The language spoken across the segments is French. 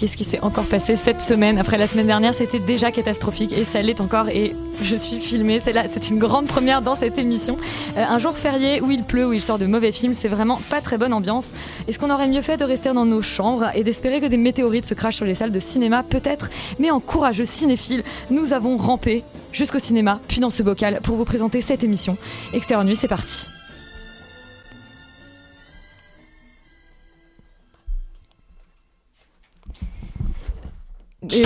Qu'est-ce qui s'est encore passé cette semaine Après la semaine dernière, c'était déjà catastrophique et ça l'est encore. Et je suis filmée. C'est là, c'est une grande première dans cette émission. Euh, un jour férié où il pleut, où il sort de mauvais films, c'est vraiment pas très bonne ambiance. Est-ce qu'on aurait mieux fait de rester dans nos chambres et d'espérer que des météorites se crachent sur les salles de cinéma Peut-être. Mais en courageux cinéphile, nous avons rampé jusqu'au cinéma, puis dans ce bocal pour vous présenter cette émission. Extérieur Nuit, c'est parti. Euh,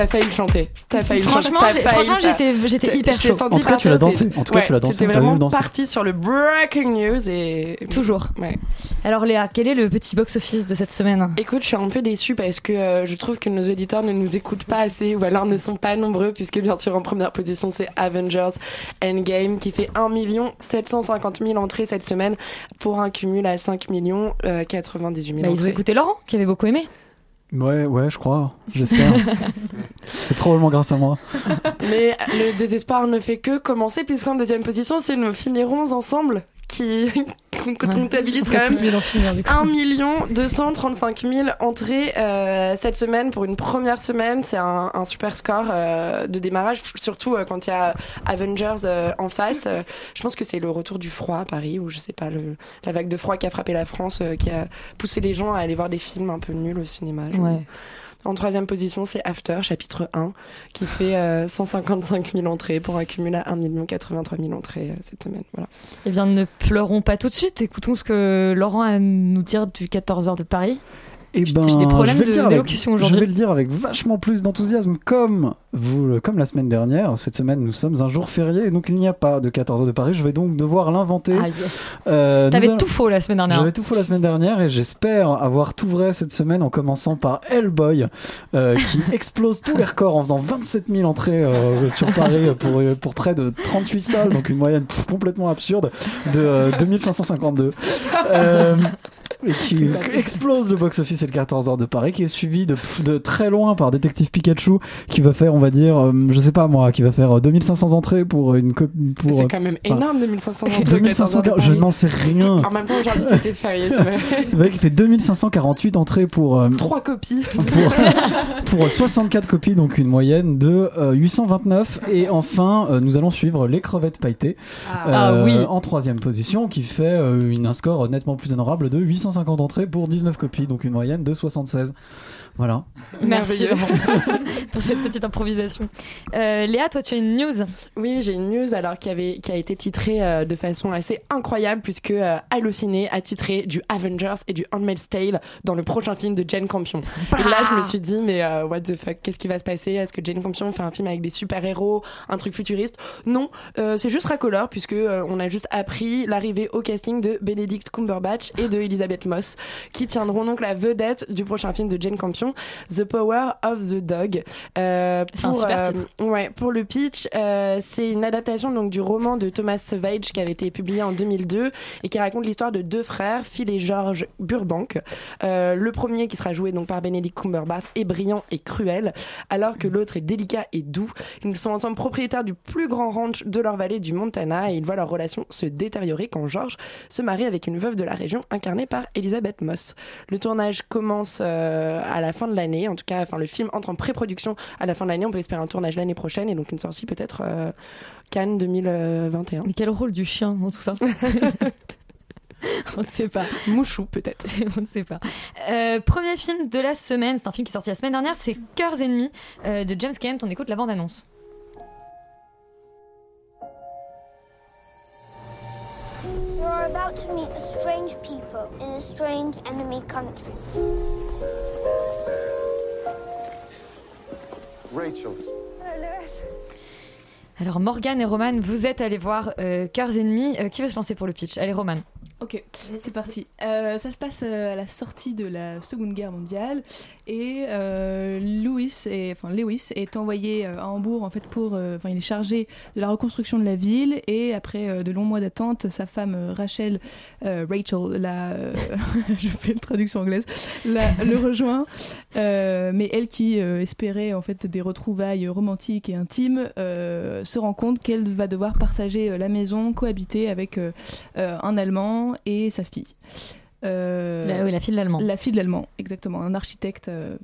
T'as failli le chanter. T'as failli le chanter. franchement, j'étais, j'étais hyper chaud. En tout cas, tu l'as dansé. En tout cas, tu l'as dansé, T'étais vraiment parti sur le breaking news et Toujours. Ouais. Alors Léa, quel est le petit box-office de cette semaine? Écoute, je suis un peu déçue parce que euh, je trouve que nos auditeurs ne nous écoutent pas assez ou alors ne sont pas nombreux puisque bien sûr en première position c'est Avengers Endgame qui fait 1 750 000 entrées cette semaine pour un cumul à 5 euh, 98 000 Bah, Ils ont entrées. écouté Laurent, qui avait beaucoup aimé. Ouais, ouais, je crois. J'espère. c'est probablement grâce à moi. Mais le désespoir ne fait que commencer puisqu'en deuxième position c'est nous finirons ensemble qui comptabilise quand même finir du coup. 1 235 000 entrées euh, cette semaine pour une première semaine. C'est un, un super score euh, de démarrage, surtout euh, quand il y a Avengers euh, en face. Euh, je pense que c'est le retour du froid à Paris, ou je sais pas, le, la vague de froid qui a frappé la France, euh, qui a poussé les gens à aller voir des films un peu nuls au cinéma. je- Ouais. En troisième position, c'est After, chapitre 1, qui fait euh, 155 000 entrées pour un cumul à 1 83 000 entrées euh, cette semaine. Voilà. Eh bien, ne pleurons pas tout de suite. Écoutons ce que Laurent a à nous dire du 14h de Paris. Et J'ai des problèmes je vais le de- dire avec- d'élocution aujourd'hui. Je vais le dire avec vachement plus d'enthousiasme, comme vous, comme la semaine dernière. Cette semaine, nous sommes un jour férié, donc il n'y a pas de 14 heures de Paris. Je vais donc devoir l'inventer. Euh, T'avais allons- tout faux la semaine dernière. J'avais tout faux la semaine dernière et j'espère avoir tout vrai cette semaine en commençant par Hellboy euh, qui explose tous les records en faisant 27 000 entrées euh, sur Paris pour, pour près de 38 salles, donc une moyenne complètement absurde de euh, 2552. Euh, et qui explose le box-office et le 14 heures de Paris, qui est suivi de, très loin par Détective Pikachu, qui va faire, on va dire, euh, je sais pas moi, qui va faire euh, 2500 entrées pour une pour C'est euh, quand même énorme, 2500 entrées. 2500 14 heures de je n'en sais rien. En même temps, aujourd'hui, c'était férié, c'est vrai. C'est vrai qu'il fait 2548 entrées pour, euh, Trois copies. pour, pour 64 copies, donc une moyenne de euh, 829. Et enfin, euh, nous allons suivre les crevettes pailletées Ah euh, oui. en troisième position, qui fait euh, une, un score nettement plus honorable de 850 entrées pour 19 copies, donc une moyenne de 76. Voilà. Merci pour cette petite improvisation. Euh, Léa, toi tu as une news. Oui, j'ai une news alors qui, avait, qui a été titrée euh, de façon assez incroyable puisque euh, Allociné a titré du Avengers et du Handmaid's Tale dans le prochain film de Jane Campion. Et là, je me suis dit, mais euh, what the fuck, qu'est-ce qui va se passer? Est-ce que Jane Campion fait un film avec des super-héros, un truc futuriste? Non, euh, c'est juste racoleur puisque euh, on a juste appris l'arrivée au casting de Benedict Cumberbatch et de Elizabeth Moss qui tiendront donc la vedette du prochain film de Jane Campion, The Power of the Dog. Euh, C'est un super euh, titre. Ouais, pour le pitch, euh, c'est une adaptation donc du roman de Thomas Savage qui avait été publié en 2002 et qui raconte l'histoire de deux frères, Phil et George Burbank. Le premier qui sera joué donc par Benedict Cumberbatch est brillant et cruel, alors que l'autre est délicat et doux. Ils sont ensemble propriétaires du plus grand ranch de leur vallée du Montana et ils voient leur relation se détériorer quand George se marie avec une veuve de la région incarnée par Elizabeth Moss. Le tournage commence euh, à la fin de l'année, en tout cas, enfin le film entre en pré-production à la fin de l'année. On peut espérer un tournage l'année prochaine et donc une sortie peut-être euh, Cannes 2021. Mais quel rôle du chien dans tout ça On ne sait pas. Mouchou, peut-être. On ne sait pas. Euh, premier film de la semaine, c'est un film qui est sorti la semaine dernière, c'est Cœurs ennemis euh, de James Kent. On écoute la bande-annonce. Are about to meet a strange people in a strange enemy country. Rachel. Hello, Lewis. Alors Morgane et Roman, vous êtes allés voir euh, Cœurs ennemis. Euh, qui veut se lancer pour le pitch? Allez Roman. Ok, c'est parti. Euh, ça se passe euh, à la sortie de la Seconde Guerre mondiale et euh, Louis est, enfin Lewis est envoyé à Hambourg en fait pour, euh, enfin il est chargé de la reconstruction de la ville et après de longs mois d'attente, sa femme Rachel, Rachel, la, je fais une traduction anglaise, la- le rejoint, mais elle qui espérait en fait des retrouvailles romantiques et intimes se rend compte qu'elle va devoir partager la maison, cohabiter avec un Allemand et sa fille. Euh, La, oui, la fille de l'allemand. la fille de l'allemand, exactement, un architecte, euh,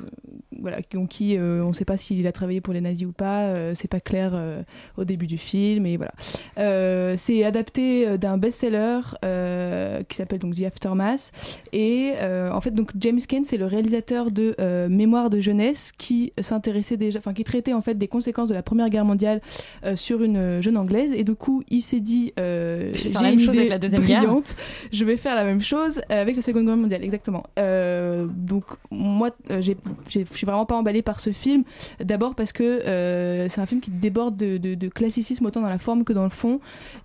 voilà, qui, euh, on ne sait pas s'il a travaillé pour les nazis ou pas, euh, c'est pas clair euh, au début du film, et voilà. Euh, c'est adapté d'un best-seller euh, qui s'appelle donc The Aftermath, et euh, en fait donc James Kane c'est le réalisateur de euh, Mémoire de jeunesse qui s'intéressait déjà, enfin qui traitait en fait des conséquences de la Première Guerre mondiale euh, sur une jeune anglaise, et du coup il s'est dit, euh, Je vais j'ai faire la une même chose idée avec la Deuxième Guerre. brillante, je vais faire la même chose avec la Seconde Guerre mondiale, exactement. Euh, donc moi, euh, je suis vraiment pas emballée par ce film. D'abord parce que euh, c'est un film qui déborde de, classicisme autant dans la forme que dans le fond,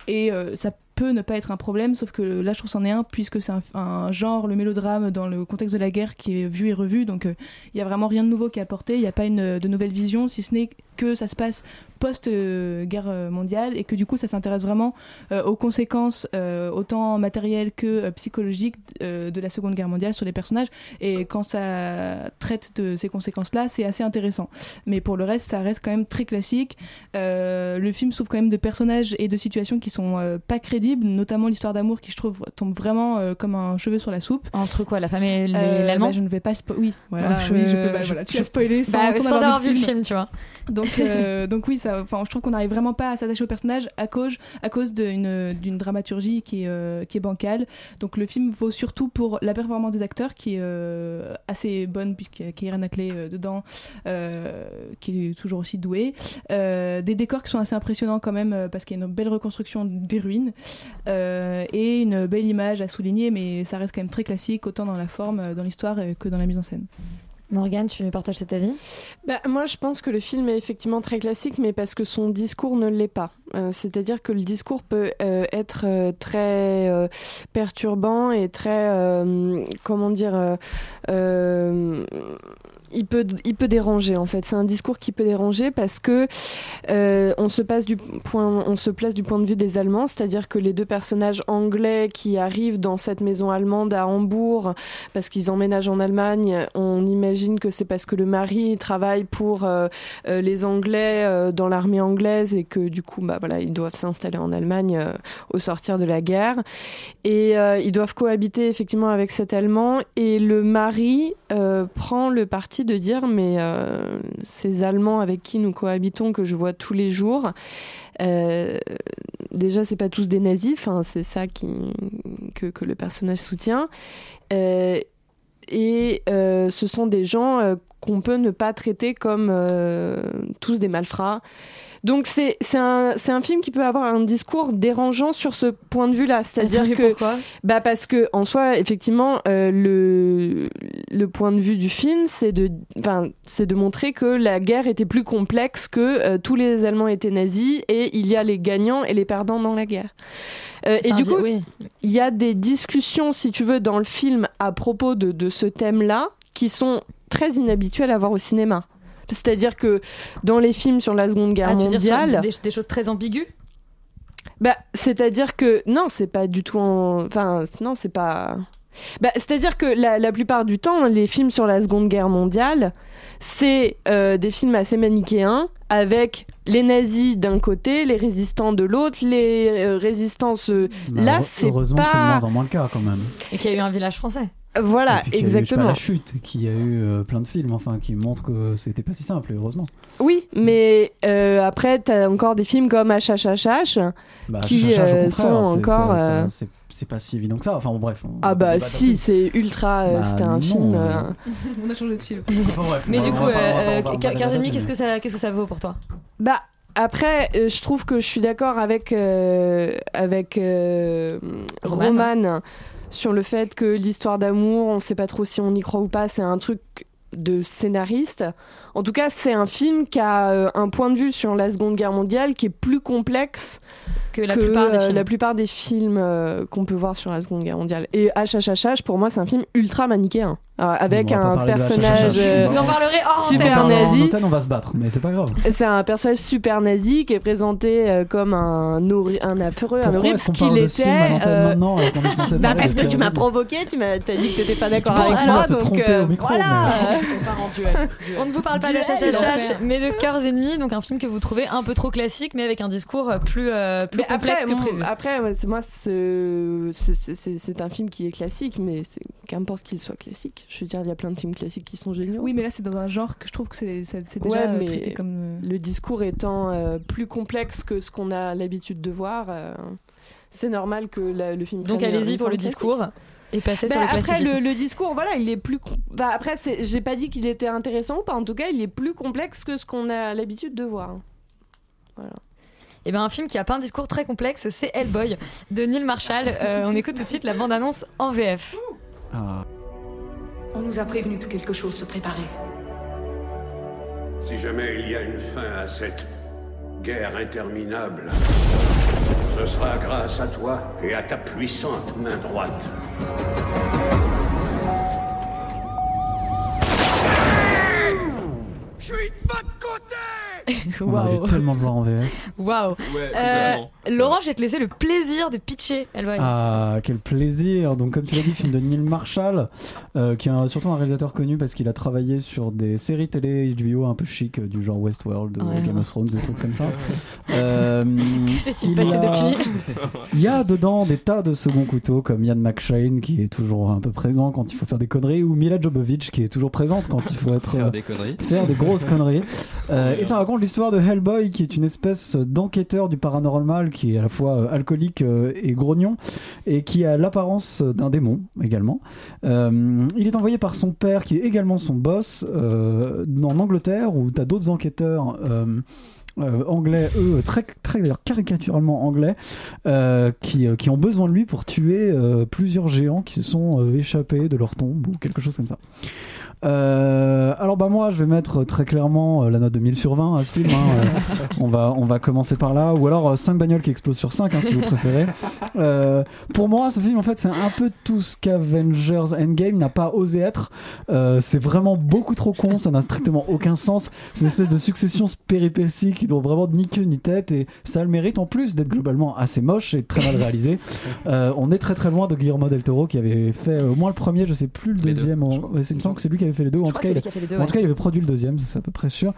et ça peut ne pas être un problème, sauf que là je trouve c'en est un puisque c'est un, genre, le mélodrame dans le contexte de la guerre qui est vu et revu, donc il y a vraiment rien de nouveau qui est apporté, il n'y a pas de nouvelle vision, si ce n'est que ça se passe post-guerre euh, mondiale et que du coup ça s'intéresse vraiment euh, aux conséquences euh, autant matérielles que psychologiques de la Seconde Guerre mondiale sur les personnages. Et quand ça traite de ces conséquences-là c'est assez intéressant. Mais pour le reste ça reste quand même très classique. Le film souffre quand même de personnages et de situations qui sont pas crédibles notamment l'histoire d'amour qui je trouve tombe vraiment comme un cheveu sur la soupe. Entre quoi, la femme et l'allemand bah, je ne vais pas oui voilà, je- oui, je peux, bah, je- voilà, tu je- as spoilé sans, Bah, sans sans avoir vu le film, tu vois. donc, donc oui, ça, enfin, je trouve qu'on n'arrive vraiment pas à s'attacher au personnage à cause, à cause d'une, dramaturgie qui est, euh, qui est bancale. Donc le film vaut surtout pour la performance des acteurs qui est euh, assez bonne puisqu'il y a Keira Knightley euh, dedans, euh, qui est toujours aussi douée. Euh, des décors qui sont assez impressionnants quand même euh, parce qu'il y a une belle reconstruction des ruines euh, et une belle image à souligner, mais ça reste quand même très classique autant dans la forme, euh, dans l'histoire euh, que dans la mise en scène. Morgane, tu partages cet avis? Bah, moi, je pense que le film est effectivement très classique, mais parce que son discours ne l'est pas. Euh, C'est-à-dire que le discours peut euh, être euh, très perturbant et très, comment dire, il peut, il peut déranger en fait. C'est un discours qui peut déranger parce que euh, on se place du point de vue des Allemands, c'est-à-dire que les deux personnages anglais qui arrivent dans cette maison allemande à Hambourg parce qu'ils emménagent en Allemagne, on imagine que c'est parce que le mari travaille pour euh, euh, les Anglais dans l'armée anglaise et que du coup, bah voilà, ils doivent s'installer en Allemagne au sortir de la guerre et ils doivent cohabiter effectivement avec cet Allemand et le mari prend le parti de dire mais euh, ces Allemands avec qui nous cohabitons que je vois tous les jours euh, déjà c'est pas tous des nazis enfin c'est ça qui que, le personnage soutient Euh, et euh, ce sont des gens euh, qu'on peut ne pas traiter comme tous des malfrats. Donc c'est un, un film qui peut avoir un discours dérangeant sur ce point de vue-là. C'est-à-dire Et que... bah parce que en soi, effectivement, euh, le, le point de vue du film, c'est de, de montrer que la guerre était plus complexe, que euh, tous les Allemands étaient nazis et il y a les gagnants et les perdants dans la guerre. Euh, et du coup, oui. il y a des discussions, si tu veux, dans le film à propos de, de ce thème-là, qui sont très inhabituelles à voir au cinéma. C'est-à-dire que dans les films sur la Seconde Guerre Ah, tu veux dire sur mondiale, des, des choses très ambiguës? Bah, c'est-à-dire que non, c'est pas du tout en. Enfin, non, c'est pas. Bah, c'est-à-dire que la, la plupart du temps, les films sur la Seconde Guerre mondiale, c'est euh, des films assez manichéens, avec les nazis d'un côté, les résistants de l'autre, les euh, résistances. euh, Bah, là, c'est Heureusement que c'est de pas. moins en moins le cas quand même. Et qu'il y a eu un village français. Voilà, Et puis qu'il y a eu, pas, exactement. la chute, qui a eu euh, plein de films, enfin, qui montrent que c'était pas si simple, heureusement. Oui, mais euh, après, t'as encore des films comme HHHH Bah, qui euh, sont encore. C'est pas si évident que ça. Enfin, bon, bref. Ah bah si, c'est ultra. euh, Bah C'était un non, film. euh, On a changé de film. Enfin, bref, Mais on du coup, va euh, qu'est-ce que ça, qu'est-ce que ça vaut pour toi? Bah après, je trouve que je suis d'accord avec euh, avec euh, Roman. Roman sur le fait que l'histoire d'amour, on sait pas trop si on y croit ou pas, c'est un truc de scénariste. En tout cas, c'est un film qui a euh, un point de vue sur la Seconde Guerre mondiale qui est plus complexe Que la plupart des euh, films. la plupart des films euh, qu'on peut voir sur la Seconde Guerre mondiale. Et HHHH, pour moi, c'est un film ultra manichéen, euh, avec On un personnage euh, Vous en parlerez hors super nazi. on va se battre, mais c'est pas grave. C'est un personnage super nazi qui est présenté euh, comme un, un affreux, un horrible, ce qu'il était. euh, maintenant bah parler parce que tu m'as provoqué, tu m'as t'as dit que t'étais pas d'accord avec moi, donc au micro, voilà. mais- On ne vous parle pas l'enfer. mais de Cœurs ennemis, donc un film que vous trouvez un peu trop classique, mais avec un discours plus, euh, plus complexe après, que prévu. mon- après, moi, ce- c'est- un film qui est classique, mais c'est qu'importe qu'il soit classique. Je veux dire, il y a plein de films classiques qui sont géniaux. Oui, mais là, c'est dans un genre que je trouve que c'est déjà Ouais, euh, mais traité comme. euh, le discours étant euh, plus complexe que ce qu'on a l'habitude de voir, euh, c'est normal que la- le film. Donc allez-y pour le discours. Et passez Bah, sur le après le, le discours voilà il est plus bah, après j'ai pas dit qu'il était intéressant ou pas en tout cas il est plus complexe que ce qu'on a l'habitude de voir voilà Et ben un film qui a pas un discours très complexe, c'est Hellboy de Neil Marshall. Euh, on écoute tout de suite la bande-annonce en VF. Ah, On nous a prévenu que quelque chose se préparait. Si jamais il y a une fin à cette guerre interminable, ce sera grâce à toi et à ta puissante main droite. Je suis de votre côté on aurait dû tellement le voir en VF. Waouh. Ouais, Euh, Laurent, je vais te laisser le plaisir de pitcher Hellboy. Ah, quel plaisir! Donc, comme tu l'as dit, film de Neil Marshall, euh, qui est surtout un réalisateur connu parce qu'il a travaillé sur des séries télé HBO un peu chic, euh, du genre Westworld, Ouais, Game ouais. of Thrones, des trucs comme ça. Euh, Qu'est-ce qui s'est-il il passé y a- depuis? Il y a dedans des tas de seconds couteaux comme Ian McShane qui est toujours un peu présent quand il faut faire des conneries ou Mila Jovovich qui est toujours présente quand il faut être Faire des conneries. faire des grosses conneries. Euh, et ça raconte l'histoire de Hellboy qui est une espèce d'enquêteur du paranormal qui est à la fois euh, alcoolique euh, et grognon et qui a l'apparence d'un démon également. Euh, il est envoyé par son père qui est également son boss euh, en Angleterre où tu as d'autres enquêteurs. anglais, eux, très, très caricaturalement anglais, qui, qui ont besoin de lui pour tuer plusieurs géants qui se sont échappés de leur tombe ou quelque chose comme ça. Euh, alors bah moi je vais mettre très clairement euh, la note de 1000 sur 20 à ce film. hein. Euh, on, va, on va commencer par là. Ou alors 5 bagnoles qui explosent sur 5 hein, si vous préférez. Euh, pour moi ce film en fait c'est un peu tout ce qu'Avengers Endgame n'a pas osé être. Euh, c'est vraiment beaucoup trop con, ça n'a strictement aucun sens. C'est une espèce de succession péripéties qui n'ont vraiment ni queue ni tête et ça a le mérite en plus d'être globalement assez moche et très mal réalisé. Euh, on est très très loin de Guillermo del Toro qui avait fait euh, au moins le premier, je sais plus le deux, deuxième. en- ouais, c'est- il me semble que c'est lui qui avait fait les deux. En tout cas, il, deux, en ouais. tout cas, avait produit le deuxième, c'est à peu près sûr.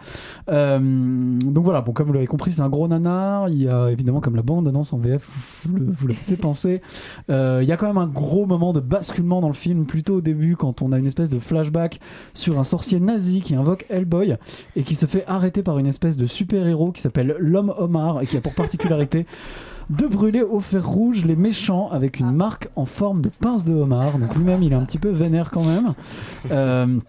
Euh, donc voilà, bon, comme vous l'avez compris, c'est un gros nanar. Il y a évidemment, comme la bande annonce en VF, vous, le- vous l'avez fait penser. Euh, il y a quand même un gros moment de basculement dans le film, plutôt au début, quand on a une espèce de flashback sur un sorcier nazi qui invoque Hellboy et qui se fait arrêter par une espèce de super-héros qui s'appelle l'homme homard et qui a pour particularité de brûler au fer rouge les méchants avec une marque en forme de pince de homard. Donc lui-même, il est un petit peu vénère quand même. Euh,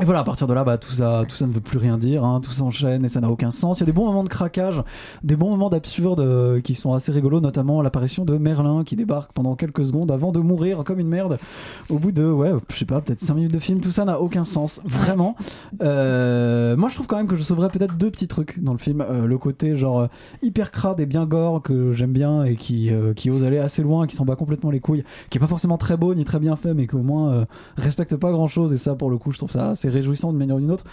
et voilà, à partir de là, bah, tout, ça, tout ça ne veut plus rien dire, hein, tout s'enchaîne et ça n'a aucun sens. Il y a des bons moments de craquage, des bons moments d'absurde euh, qui sont assez rigolos, notamment l'apparition de Merlin qui débarque pendant quelques secondes avant de mourir comme une merde au bout de, ouais, je sais pas, peut-être 5 minutes de film. Tout ça n'a aucun sens, vraiment. Euh, moi, je trouve quand même que je sauverais peut-être deux petits trucs dans le film. Euh, le côté genre hyper crade et bien gore que j'aime bien et qui, qui ose aller assez loin, qui s'en bat complètement les couilles, qui est pas forcément très beau ni très bien fait, mais qui au moins respecte pas grand chose. Et ça, pour le coup, je trouve ça assez réjouissant d'une manière ou d'une autre.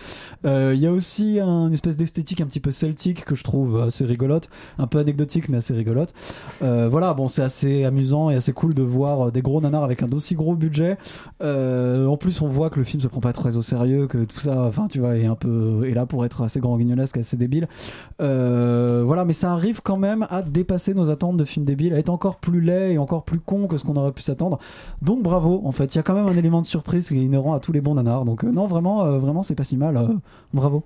Euh, Il y a aussi un- une espèce d'esthétique un petit peu celtique que je trouve assez rigolote, un peu anecdotique mais assez rigolote. Euh, voilà, bon, c'est assez amusant et assez cool de voir des gros nanars avec un aussi gros budget. Euh, en plus, on voit que le film se prend pas très au sérieux, que tout ça, enfin, tu vois, est un peu est là pour être assez grand guignolesque, assez débile. Voilà, mais ça arrive quand même à dépasser nos attentes de films débiles, à être encore plus laid et encore plus con que ce qu'on aurait pu s'attendre. Donc bravo, en fait, il y a quand même un élément de surprise qui est inhérent à tous les bons nanars. Donc non, vraiment, euh, vraiment, c'est pas si mal. euh, bravo.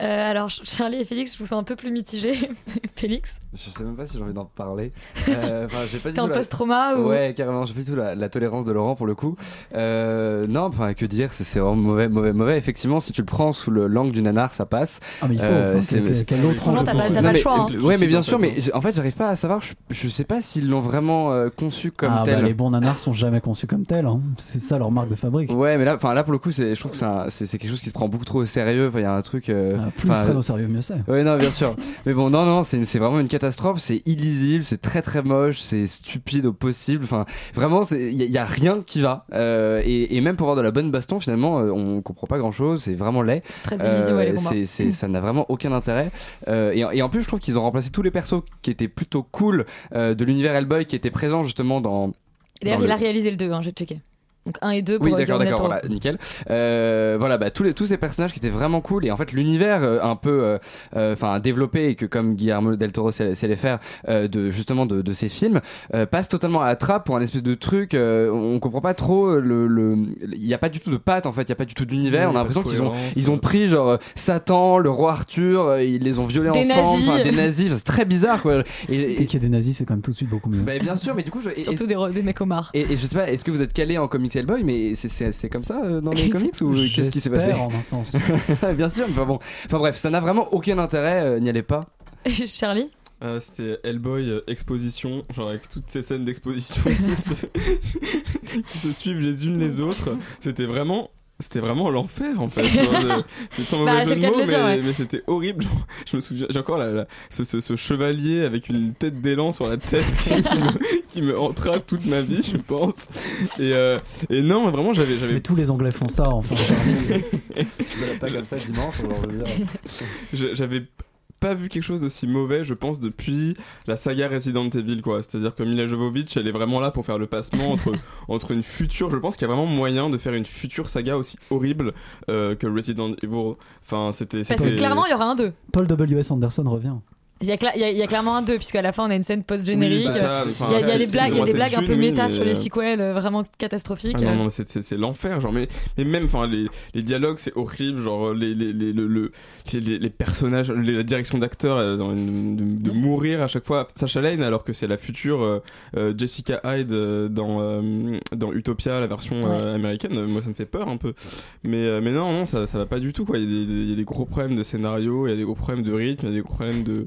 Euh, alors, Charlie et Félix, je vous sens un peu plus mitigés. Félix Je sais même pas si j'ai envie d'en parler. Euh, Enfin, j'ai pas T'es en la- post-trauma ou- Ouais, carrément. J'ai pas du tout la, la tolérance de Laurent pour le coup. Euh, non, enfin, que dire C'est vraiment mauvais, mauvais, mauvais. Effectivement, si tu le prends sous le l'angle du nanar, ça passe. Ah, mais il faut, Euh, c'est- quel- autre angle t'as pas- pas le choix, hein. Ouais, mais bien en sûr, mais en fait, j'arrive pas à savoir. Je, je sais pas s'ils l'ont vraiment euh, conçu comme ah, tel. bah, les bons nanars sont jamais conçus comme tels. hein. C'est ça leur marque de fabrique. Ouais, mais là, enfin là pour le coup, c'est, je trouve que c'est, quelque chose qui se prend beaucoup trop au sérieux. Enfin, il y a un truc. euh, Ah, plus ils enfin, se prennent au sérieux, mieux c'est. Ouais, non, bien sûr. mais bon, non, non, c'est, c'est vraiment une catastrophe. C'est illisible, c'est très très moche, c'est stupide au possible. Enfin, vraiment, il y, a- rien qui va. Euh, et, et même pour avoir de la bonne baston, finalement, euh, on comprend pas grand chose. C'est vraiment laid. C'est très illisible, ouais, les combats. c'est, c'est- ça n'a vraiment aucun intérêt. Euh, et, et en plus, je trouve qu'ils ont remplacé tous les persos qui étaient plutôt cool euh, de l'univers Hellboy, qui étaient présents justement dans. D'ailleurs, il a réalisé le 2, hein, j'ai checké. Donc 1 et 2 pour oui, d'accord, d'accord, voilà, nickel. Euh, voilà, bah, tous, les, tous ces personnages qui étaient vraiment cool et en fait l'univers euh, un peu, euh, euh, enfin développé et que comme Guillermo del Toro sait, sait les faire, euh, de justement de, de ces films, euh, passe totalement à la trappe pour un espèce de truc. euh, on comprend pas trop le, le, il y a pas du tout de patte en fait, il y a pas du tout d'univers. Oui, on a l'impression qu'ils ont, ils ont pris genre Satan, le roi Arthur, ils les ont violés Des ensemble, nazis. enfin, des nazis, c'est très bizarre quoi. Et, Dès qu'il y a des nazis, c'est quand même tout de suite beaucoup mieux. bah, bien sûr, mais du coup, je, et- Surtout des, des mecs homards. et, et je sais pas, est-ce que vous êtes calé en comics Hellboy, mais c'est- c'est c'est comme ça euh, dans les comics ou qu'est-ce qui s'est passé? En un sens. Bien sûr, mais enfin bon. Enfin bref, ça n'a vraiment aucun intérêt, euh, n'y allez pas. Charlie? Euh, C'était Hellboy euh, exposition, genre avec toutes ces scènes d'exposition qui, se... qui se suivent les unes les autres. C'était vraiment. C'était vraiment l'enfer en fait. C'est sans Bah, mauvais jeu de mots, mais, dire, ouais. mais c'était horrible. Genre, je me souviens, j'ai encore la, la- ce, ce- ce chevalier avec une tête d'élan sur la tête qui me, qui me hantera toute ma vie, je pense. Et, euh, et non, mais vraiment, j'avais, j'avais Mais tous les Anglais font ça, enfin. Tu me pas comme ça dimanche, J'avais pas vu quelque chose d'aussi mauvais, je pense, depuis la saga Resident Evil, quoi. C'est-à-dire que Mila Jovovich, elle est vraiment là pour faire le passement entre, entre une future. Je pense qu'il y a vraiment moyen de faire une future saga aussi horrible euh, que Resident Evil. Enfin, c'était. Parce que clairement, il y aura un 2. Paul W.S. Anderson revient. Il y, a cla- il y a- il y a clairement un 2, puisqu'à la fin, on a une scène post-générique. Oui, bah, ça, il y a, il y a c'est- des blagues, il y a vraiment des cette blagues un peu oui, méta sur les euh, sequels, euh, vraiment catastrophiques. Ah non, non, c'est- c'est c'est l'enfer, genre, mais, mais même, enfin, les, les dialogues, c'est horrible, genre, les, les, les, le, le- les, personnages, les- la direction d'acteur, euh, de, de mourir à chaque fois. Sacha Lane, alors que c'est la future euh, Jessica Hyde dans, dans Utopia, la version américaine, moi, ça me fait peur un peu. Mais, mais non, non, ça, ça va pas du tout, quoi. Il y, a des, il y a des gros problèmes de scénario, il y a des gros problèmes de rythme, il y a des gros problèmes de.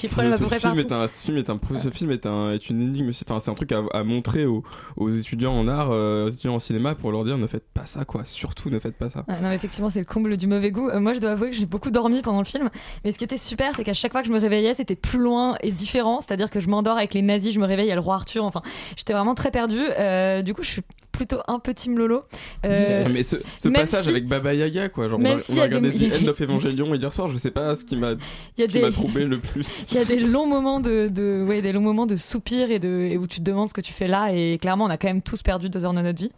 Des à ce, peu près film est un, ce film est un, ce film est un, est une énigme. Enfin, c'est un truc à, à montrer aux, aux étudiants en art, euh, aux étudiants en cinéma, pour leur dire ne faites pas ça, quoi. Surtout, ne faites pas ça. Non, mais effectivement, c'est le comble du mauvais goût. Euh, moi, je dois avouer que j'ai beaucoup dormi pendant le film. Mais ce qui était super, c'est qu'à chaque fois que je me réveillais, c'était plus loin et différent. C'est-à-dire que je m'endors avec les nazis, je me réveille, il y a le roi Arthur. Enfin, j'étais vraiment très perdue. Euh, du coup, je suis plutôt un peu team Lolo. Euh, mais ce, passage si- avec Baba Yaga, quoi. Genre, on a, s'il on a des- regardé a The des- End of Evangelion hier soir, je sais pas ce qui m'a, des- troublé le plus. Il y a des longs moments de, de ouais, des longs moments de soupir et de et où tu te demandes ce que tu fais là. Et clairement, on a quand même tous perdu deux heures de notre vie.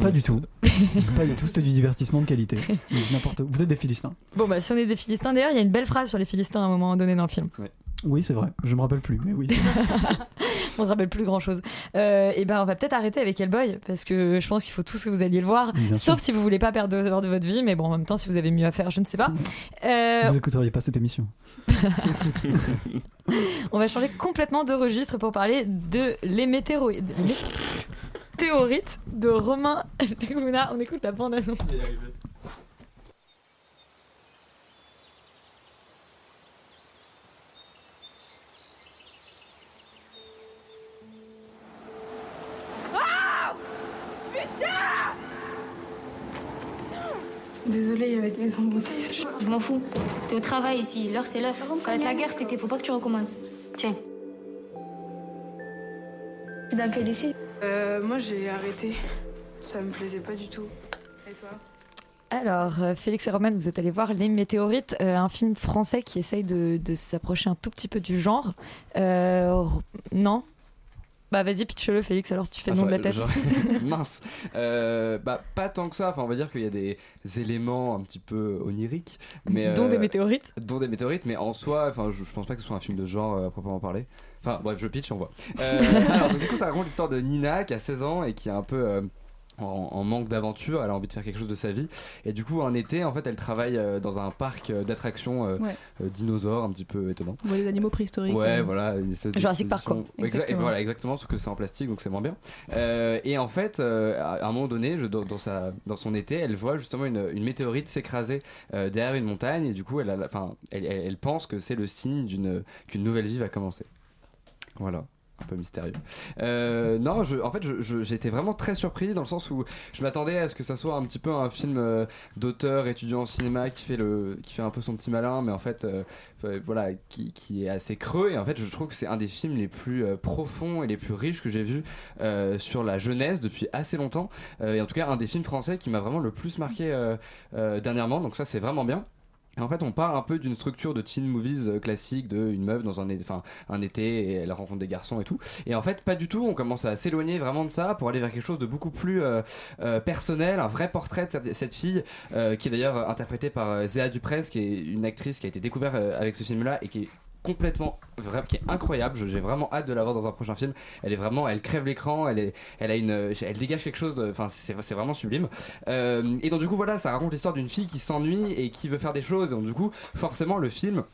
Pas du tout. pas du tout, c'était du divertissement de qualité. N'importe où. Vous êtes des Philistins. Bon, bah, si on est des Philistins, d'ailleurs, il y a une belle phrase sur les Philistins à un moment donné dans le film. Oui, c'est vrai. Je me rappelle plus, mais oui. on se rappelle plus grand chose. et ben, on va peut-être arrêter avec Hellboy parce que je pense qu'il faut tous que vous alliez le voir, Bien sauf sûr. si vous voulez pas perdre deux heures de votre vie. Mais bon, en même temps, si vous avez mieux à faire, je ne sais pas. Euh, Vous écouteriez pas cette émission. on va changer complètement de registre pour parler de les météoroïdes. Les météorites de Romain Laguna. On écoute la bande annonce. Désolée avec les embouteillages. Je m'en fous. T'es au travail ici. L'heure, c'est l'heure. Ça va être la guerre cet été. Faut pas que tu recommences. Tiens. T'es dans quel lycée? Euh, moi j'ai arrêté. Ça me plaisait pas du tout. Et toi? Alors, euh, Félix et Roman, vous êtes allés voir Les Météorites, euh, un film français qui essaye de, de s'approcher un tout petit peu du genre. Euh, non? Bah vas-y, pitch-le Félix, alors si tu fais le nom de la tête. Genre- mince. Euh, bah, pas tant que ça. Enfin, on va dire qu'il y a des éléments un petit peu oniriques. Mais, Dont euh, des météorites. Dont des météorites, mais en soi, enfin, je, je pense pas que ce soit un film de genre euh, à proprement parler. Enfin, bref, je pitch, on voit. Alors, donc, du coup, ça raconte l'histoire de Nina qui a 16 ans et qui est un peu. En, en manque d'aventure, elle a envie de faire quelque chose de sa vie. Et du coup, un été, en fait, elle travaille euh, dans un parc euh, d'attractions euh, Ouais. dinosaures, un petit peu étonnant. On voit les animaux préhistoriques. Ouais, voilà. Jurassic Park, Exactement. voilà, exactement, sauf que c'est en plastique, donc c'est moins bien. Et en fait, à un moment donné, je, dans, dans sa, dans son été, elle voit justement une, une météorite s'écraser derrière une montagne, et du coup, elle, a enfin, elle, elle, elle pense que c'est le signe d'une qu'une nouvelle vie va commencer. Voilà. Un peu mystérieux. Euh, non, je, en fait, j'étais vraiment très surpris dans le sens où je m'attendais à ce que ça soit un petit peu un film euh, d'auteur étudiant en cinéma qui fait le, qui fait un peu son petit malin, mais en fait, euh, voilà, qui, qui est assez creux. Et en fait, je trouve que c'est un des films les plus euh, profonds et les plus riches que j'ai vu euh, sur la jeunesse depuis assez longtemps. Et en tout cas, un des films français qui m'a vraiment le plus marqué dernièrement. Donc ça, c'est vraiment bien. En fait, on part un peu d'une structure de teen movies euh, classique de une meuf dans un, enfin, un été et elle rencontre des garçons et tout. Et en fait, pas du tout. On commence à s'éloigner vraiment de ça pour aller vers quelque chose de beaucoup plus euh, euh, personnel, un vrai portrait de cette, fille qui est d'ailleurs interprétée par Zéa Duprez, qui est une actrice qui a été découverte avec ce film-là et qui est complètement vrai qui est incroyable. J'ai vraiment hâte de la voir dans un prochain film. Elle est vraiment elle crève l'écran elle est elle a une elle dégage quelque chose enfin c'est c'est vraiment sublime. Euh, et donc du coup voilà ça raconte l'histoire d'une fille qui s'ennuie et qui veut faire des choses. Et donc du coup forcément le film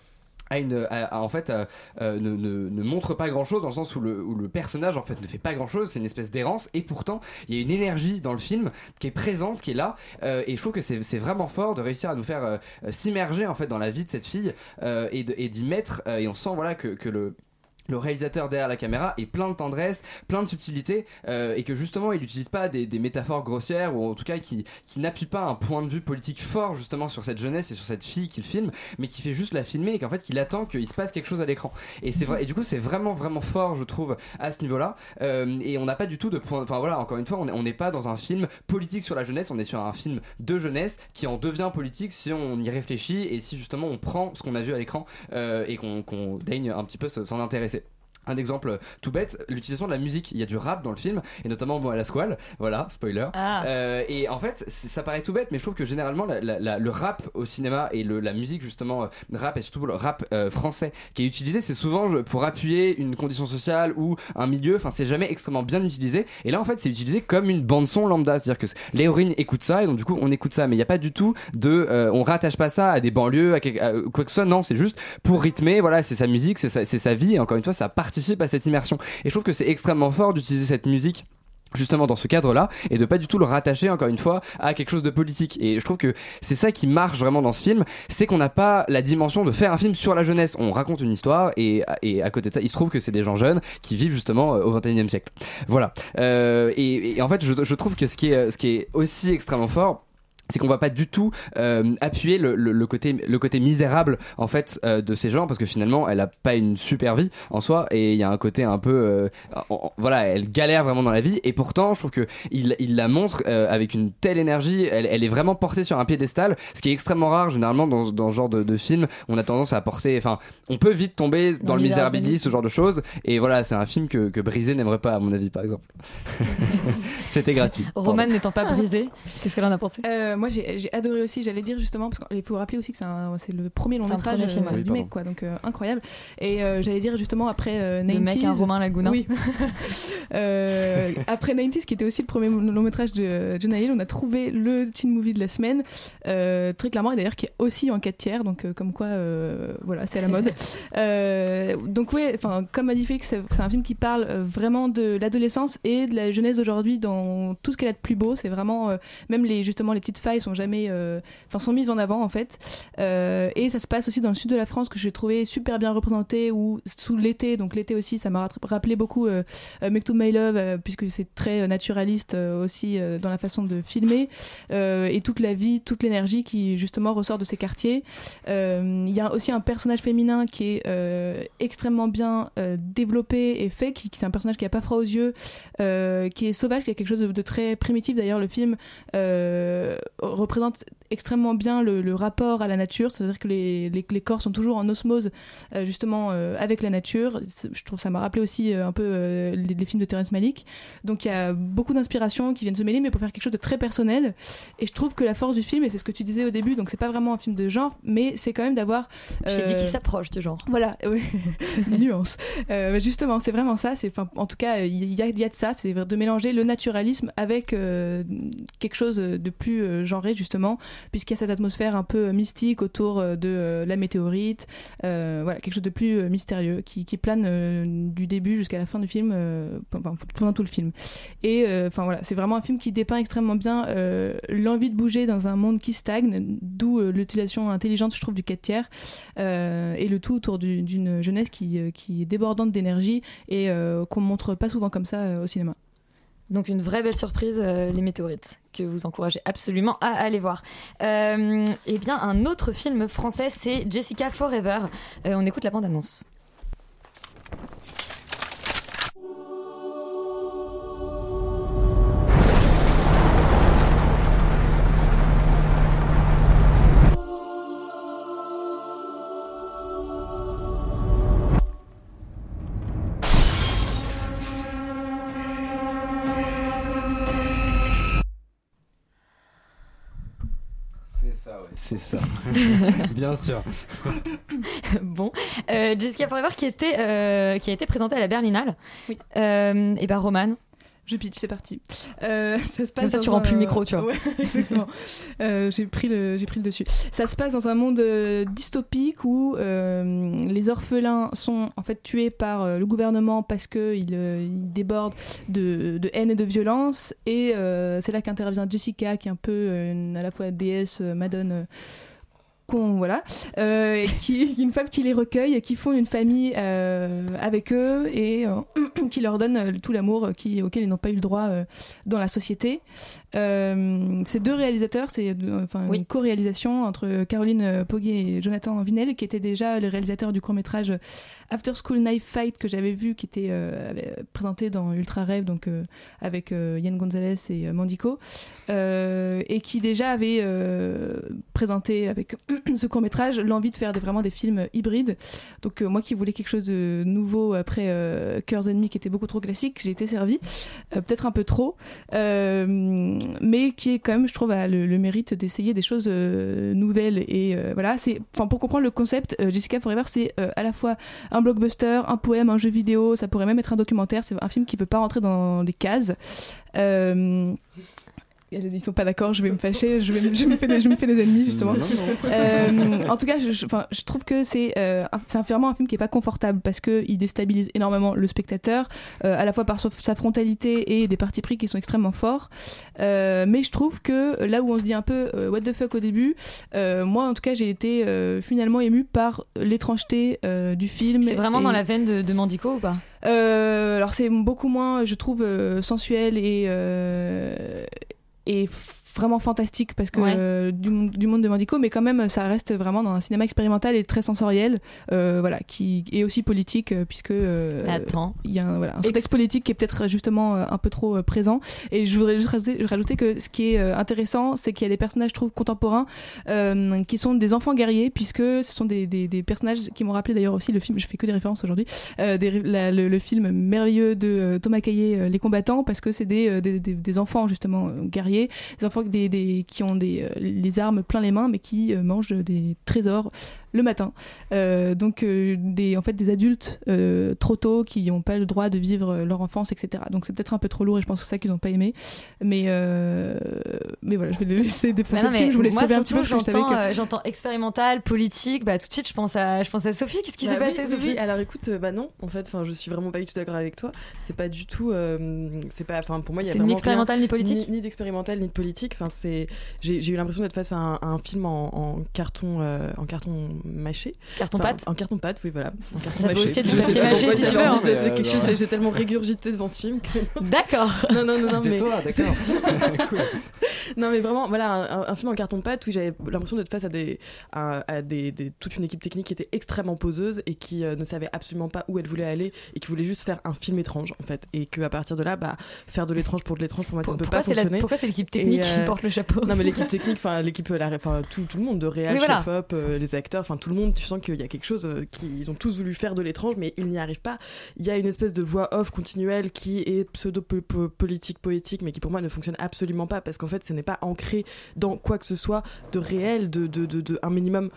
en fait, euh, euh, ne, montre pas grand chose dans le sens où le, personnage en fait ne fait pas grand chose, c'est une espèce d'errance et pourtant il y a une énergie dans le film qui est présente, qui est là euh, et je trouve que c'est vraiment fort de réussir à nous faire s'immerger en fait dans la vie de cette fille et d'y mettre et on sent voilà que le le réalisateur derrière la caméra est plein de tendresse, plein de subtilité, euh, et que justement il n'utilise pas des, des métaphores grossières ou en tout cas qui, qui n'appuie pas un point de vue politique fort justement sur cette jeunesse et sur cette fille qu'il filme, mais qui fait juste la filmer et qu'en fait qu'il attend qu'il se passe quelque chose à l'écran. Et c'est vrai, et du coup c'est vraiment vraiment fort je trouve à ce niveau-là. Euh, et on n'a pas du tout de point, enfin voilà encore une fois on est- on n'est pas dans un film politique sur la jeunesse, on est sur un film de jeunesse qui en devient politique si on y réfléchit et si justement on prend ce qu'on a vu à l'écran euh, et qu'on qu'on daigne un petit peu se- s'en intéresser. Un exemple tout bête, l'utilisation de la musique. Il y a du rap dans le film, et notamment bon, à la squale, voilà, spoiler. Ah. Euh, et en fait, ça paraît tout bête, mais je trouve que généralement, la- la- la- le rap au cinéma et le- la musique, justement, euh, rap, et surtout le rap euh, français, qui est utilisé, c'est souvent pour appuyer une condition sociale ou un milieu, enfin, c'est jamais extrêmement bien utilisé. Et là, en fait, c'est utilisé comme une bande-son lambda, c'est-à-dire que Léorine écoute ça, et donc du coup, on écoute ça, mais il n'y a pas du tout de. euh, on rattache pas ça à des banlieues, à, quelque- à quoi que ce soit, non, c'est juste pour rythmer, voilà, c'est sa musique, c'est sa, sa vie, et encore une fois, ça participe à cette immersion. Et je trouve que c'est extrêmement fort d'utiliser cette musique justement dans ce cadre-là et de pas du tout le rattacher encore une fois à quelque chose de politique. Et je trouve que c'est ça qui marche vraiment dans ce film c'est qu'on n'a pas la dimension de faire un film sur la jeunesse. On raconte une histoire et, et à côté de ça il se trouve que c'est des gens jeunes qui vivent justement euh, au 21e siècle. Voilà. Euh, et, et en fait je, je trouve que ce qui est, ce qui est aussi extrêmement fort c'est qu'on va pas du tout euh, appuyer le, le- le côté le côté misérable en fait euh, de ces gens parce que finalement elle a pas une super vie en soi et il y a un côté un peu euh, en- voilà elle galère vraiment dans la vie et pourtant je trouve que il, il la montre euh, avec une telle énergie elle, elle est vraiment portée sur un piédestal ce qui est extrêmement rare généralement dans, dans ce genre de, de film on a tendance à porter enfin on peut vite tomber dans, Dans le misérabilisme misérabilisme. ce genre de choses et voilà c'est un film que, que Brisé n'aimerait pas à mon avis par exemple. C'était gratuit. Roman n'étant pas brisé, qu'est-ce qu'elle en a pensé? Euh, moi j'ai adoré aussi, j'allais dire justement, parce qu'il faut rappeler aussi que c'est le premier long métrage euh. Oui, du pardon. mec, quoi, donc euh, incroyable. Et euh, j'allais dire justement après euh, 90s. Le mec, un Romain Laguna. Oui. Après 90s, qui était aussi le premier long métrage de John Hill, on a trouvé le teen movie de la semaine, très clairement, et d'ailleurs qui est aussi en 4 tiers, donc comme quoi, voilà, c'est à la mode. Donc ouais, enfin comme a dit Félix, c'est un film qui parle vraiment de l'adolescence et de la jeunesse d'aujourd'hui dans tout ce qu'elle a de plus beau. C'est vraiment même les justement les petites failles sont jamais, euh, enfin sont mises en avant en fait. Euh, et ça se passe aussi dans le sud de la France que j'ai trouvé super bien représenté ou sous l'été. Donc l'été aussi, ça m'a rappelé beaucoup euh, Make to My Love puisque c'est très naturaliste aussi dans la façon de filmer et toute la vie, toute l'énergie qui justement ressort de ces quartiers. Il y a aussi un personnage féminin qui est extrêmement bien développé et fait, qui, c'est un personnage qui a pas froid aux yeux, qui est sauvage, qui a quelque chose de, très primitif. D'ailleurs, le film représente extrêmement bien le, le rapport à la nature, c'est-à-dire que les, les, les corps sont toujours en osmose euh, justement euh, avec la nature. Je trouve ça m'a rappelé aussi euh, un peu les, les films de Terrence Malick. Donc il y a beaucoup d'inspirations qui viennent se mêler, mais pour faire quelque chose de très personnel. Et je trouve que la force du film, et c'est ce que tu disais au début, donc c'est pas vraiment un film de genre, mais c'est quand même d'avoir. J'ai dit qu'il s'approche du genre. voilà, oui. nuance. Justement, c'est vraiment ça. C'est, en tout cas, il y, a- y a de ça, c'est de mélanger le naturalisme avec quelque chose de plus genré justement, puisqu'il y a cette atmosphère un peu mystique autour euh, de euh, la météorite. Euh, voilà, quelque chose de plus euh, mystérieux qui, plane euh, du début jusqu'à la fin du film, euh, pendant tout le film. Et euh, enfin voilà, c'est vraiment un film qui dépeint extrêmement bien euh, l'envie de bouger dans un monde qui stagne, d'où euh, l'utilisation intelligente, je trouve, du 4 tiers, euh, et le tout autour du- d'une jeunesse qui, euh, qui est débordante d'énergie et euh, qu'on montre pas souvent comme ça euh, au cinéma. Donc une vraie belle surprise, euh, les météorites, que vous encouragez absolument à aller voir. Euh, et bien un autre film français, c'est Jessica Forever. Euh, on écoute la bande-annonce. C'est ça. Bien sûr. bon, Euh, Jessica Forever qui était euh, qui a été présentée à la Berlinale. Euh, et ben Roman. Je pitch, c'est parti. Euh, ça se passe Comme ça, tu rends un- plus le micro, tu vois. Ouais, exactement. Euh, j'ai pris le, j'ai pris le dessus. Ça se passe dans un monde euh, dystopique où euh, les orphelins sont en fait tués par le gouvernement parce que ils, ils débordent de, de haine et de violence. Et c'est là qu'intervient Jessica, qui est un peu une- à la fois déesse, madone. Qu'on- voilà, euh, qui une femme qui les recueille, qui font une famille euh, avec eux et euh, qui leur donne tout l'amour qui, auquel ils n'ont pas eu le droit dans la société. Ces deux réalisateurs, c'est enfin une co-réalisation entre Caroline Poguet et Jonathan Vinel, qui étaient déjà les réalisateurs du court métrage After School Knife Fight que j'avais vu, qui était présenté dans Ultra Rêve, donc avec Yann Gonzalez et Mandico, et qui déjà avait présenté avec ce court métrage l'envie de faire vraiment des films hybrides. Donc euh, moi qui voulais quelque chose de nouveau après euh, Cœurs ennemis qui était beaucoup trop classique, j'ai été servi, euh, peut-être un peu trop, euh, mais qui est quand même, je trouve, le, mérite d'essayer des choses euh, nouvelles. Et euh, voilà, c'est, enfin pour comprendre le concept, euh, Jessica Forever, c'est euh, à la fois un blockbuster, un poème, un jeu vidéo, ça pourrait même être un documentaire. C'est un film qui veut pas rentrer dans les cases. Euh, ils sont pas d'accord, je vais me fâcher, je, vais, me- je, me fais des, je me fais des ennemis justement. Non, non. Euh, en tout cas, je, je- enfin, je trouve que c'est euh, un- c'est un- vraiment un film qui est pas confortable parce que il déstabilise énormément le spectateur, euh, à la fois par sa- sa frontalité et des partis pris qui sont extrêmement forts. Euh, mais je trouve que là où on se dit un peu euh, what the fuck au début, euh, moi en tout cas j'ai été euh, finalement ému par l'étrangeté euh, du film. C'est vraiment et- dans la veine de, de Mandico ou pas? Euh, alors c'est beaucoup moins, je trouve, euh, sensuel et euh, et f- vraiment fantastique parce que Ouais. euh, du, mon- du monde de Mandico, mais quand même ça reste vraiment dans un cinéma expérimental et très sensoriel, euh, voilà, qui est aussi politique euh, puisque euh, il y a un, voilà, un sous-texte politique qui est peut-être justement euh, un peu trop euh, présent. Et je voudrais juste rajouter, rajouter que ce qui est euh, intéressant, c'est qu'il y a des personnages, je trouve, contemporains euh, qui sont des enfants guerriers, puisque ce sont des, des, des personnages qui m'ont rappelé d'ailleurs aussi le film, je fais que des références aujourd'hui, euh, le, le film merveilleux de euh, Thomas Caillet, euh, Les combattants, parce que c'est des, euh, des, enfants justement euh, guerriers, des enfants des, qui ont des, euh, les armes plein les mains, mais qui euh, mangent des trésors le matin. Euh, donc euh, des, en fait des adultes euh, trop tôt qui n'ont pas le droit de vivre leur enfance, etc. Donc c'est peut-être un peu trop lourd et je pense que c'est ça qu'ils n'ont pas aimé. Mais, euh, mais voilà, je vais les laisser défoncer Bah non, le film. Je voulais le moi sauver un petit peu surtout parce que je savais j'entends que... euh, j'entends expérimental, politique, bah tout de suite je pense à je pense à Sophie. Qu'est-ce qui Bah s'est oui, passé oui, Sophie oui. Alors écoute, bah non, en fait, enfin, je suis vraiment pas du tout d'accord avec toi. C'est pas du tout, euh, c'est pas, enfin, pour moi, il y a C'est vraiment ni expérimental rien- ni politique ni, ni d'expérimental ni de politique. Enfin, c'est, j'ai j'ai eu l'impression d'être face à un, à un film en, en carton, euh, en carton mâché. Carton Enfin, pâte En carton pâte, oui, voilà. En carton Ça peut mâché. aussi être du papier mâché, si tu j'avais veux, hein. Euh. J'ai tellement régurgité devant ce film que. D'accord. Non, non, non, non, mais. toi, d'accord. Cool. non mais vraiment voilà un, un film en carton pâte où j'avais l'impression d'être face à des à, à des, des- toute une équipe technique qui était extrêmement poseuse et qui euh, ne savait absolument pas où elle voulait aller et qui voulait juste faire un film étrange en fait et que à partir de là bah faire de l'étrange pour de l'étrange pour moi ça ne peut pas c'est la- fonctionner pourquoi c'est l'équipe technique Et, qui euh, porte le chapeau non mais l'équipe technique enfin l'équipe euh, la enfin tout, tout le monde de réal Oui, voilà. chef op euh, les acteurs tout le monde tu sens qu'il y a quelque chose euh, qui ils ont tous voulu faire de l'étrange mais ils n'y arrivent pas. Il y a une espèce de voix off continuelle qui est pseudo po- po- politique poétique mais qui pour moi ne fonctionne absolument pas parce qu'en fait ce n'est pas ancré dans quoi que ce soit de réel de un minimum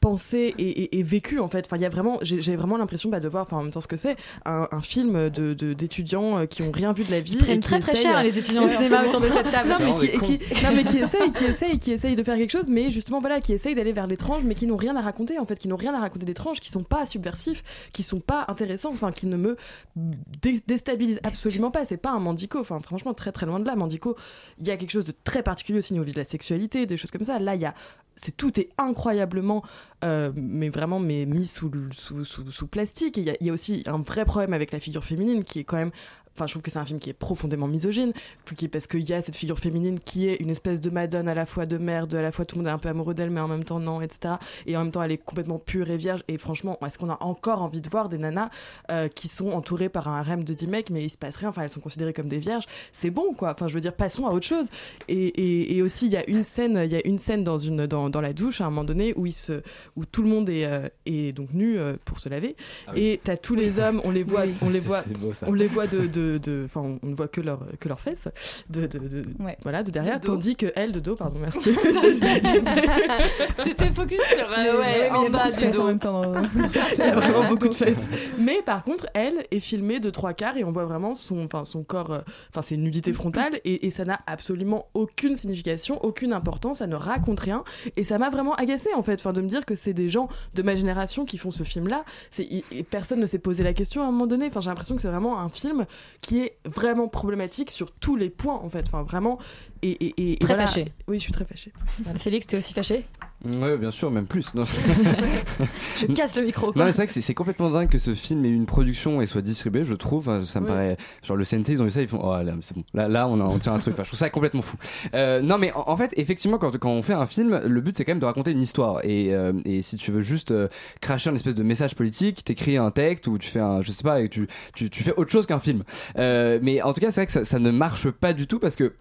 pensé et, et- et vécu en fait. Enfin il y a vraiment j'ai vraiment l'impression bah, de voir enfin en même temps ce que c'est un, un film de d'étudiants euh, qui ont rien vu de la vie prennent et qui très, très essayent, cher, euh, les étudiants au cinéma autour de cette table. non, mais qui, vraiment des qui- non mais qui essayent qui essayent qui essayent de faire quelque chose mais justement voilà qui essayent d'aller vers l'étrange mais qui n'ont rien à raconter en fait qui n'ont rien à raconter d'étrange qui sont pas subversifs qui sont pas intéressants enfin qui ne me dé- déstabilisent absolument pas. C'est pas un Mandico enfin franchement très très loin de là. Mandico il y a quelque chose de très particulier aussi au niveau de la sexualité des choses comme ça. Là il y a c'est tout est incroyablement euh, mais vraiment mais mis sous, sous, sous, sous plastique. Il y y a aussi un vrai problème avec la figure féminine qui est quand même Enfin, je trouve que c'est un film qui est profondément misogyne, qui- parce qu'il y a cette figure féminine qui est une espèce de madone à la fois de mère, de à la fois tout le monde est un peu amoureux d'elle, mais en même temps non, etc. Et en même temps, elle est complètement pure et vierge. Et franchement, est-ce qu'on a encore envie de voir des nanas euh, qui sont entourées par un harem de 10 mecs, mais il se passe rien, enfin, elles sont considérées comme des vierges C'est bon, quoi. Enfin, je veux dire, passons à autre chose. Et, et, et aussi, il y a une scène, il y a une scène dans, une, dans, dans la douche à un moment donné où, il se, où tout le monde est, euh, est donc nu euh, pour se laver. Ah oui. Et t'as tous les hommes, on les voit, Oui. on les voit, beau, on les voit de, de, de- enfin, on ne voit que leurs que leurs fesses, de, de, de- voilà, de derrière, De tandis que elle de dos, pardon, merci. T'étais focus sur euh, ouais, mais en bas du fesses dos. en même temps dans- Il y a vraiment beaucoup de fesses. Mais par contre, elle est filmée de trois quarts et on voit vraiment son, enfin, son corps, euh, enfin, c'est une nudité frontale et, et ça n'a absolument aucune signification, aucune importance, ça ne raconte rien et ça m'a vraiment agacé en fait, enfin, de me dire que c'est des gens de ma génération qui font ce film-là. C'est, personne ne s'est posé la question à un moment donné. Enfin, j'ai l'impression que c'est vraiment un film qui est vraiment problématique sur tous les points en fait. Enfin, vraiment. Et, et, et- Très voilà. fâché. Oui, je suis très fâchée. Félix, t'es aussi fâché Ouais, bien sûr, même plus. Non. Je casse le micro. Non, quoi. mais c'est vrai que c'est- c'est complètement dingue que ce film ait une production et soit distribué, je trouve. Enfin, Ça me Ouais. paraît. Genre, le CNC, ils ont eu ça, ils font. Oh là, c'est bon. Là, là on, a, on tient un truc. Enfin, je trouve ça complètement fou. Euh, non, mais en, en fait, effectivement, quand, quand on fait un film, le but, c'est quand même de raconter une histoire. Et, euh, et si tu veux juste euh, cracher un espèce de message politique, t'écris un texte ou tu fais un. Je sais pas, et tu, tu, tu fais autre chose qu'un film. Mais en tout cas, c'est vrai que ça, ça ne marche pas du tout parce que.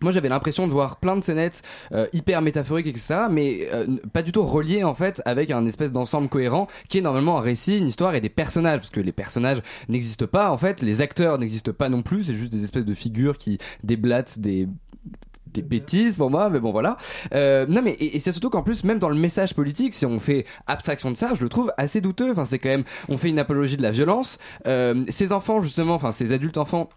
Moi j'avais l'impression de voir plein de scénettes euh, hyper métaphoriques etc mais euh, pas du tout reliées en fait avec un espèce d'ensemble cohérent qui est normalement un récit, une histoire et des personnages parce que les personnages n'existent pas en fait, les acteurs n'existent pas non plus, c'est juste des espèces de figures qui déblatent des des bêtises pour moi, mais bon voilà. Euh, non mais et, et c'est surtout qu'en plus même dans le message politique, si on fait abstraction de ça, je le trouve assez douteux. Enfin c'est quand même, on fait une apologie de la violence. Euh, ces enfants justement, enfin ces adultes enfants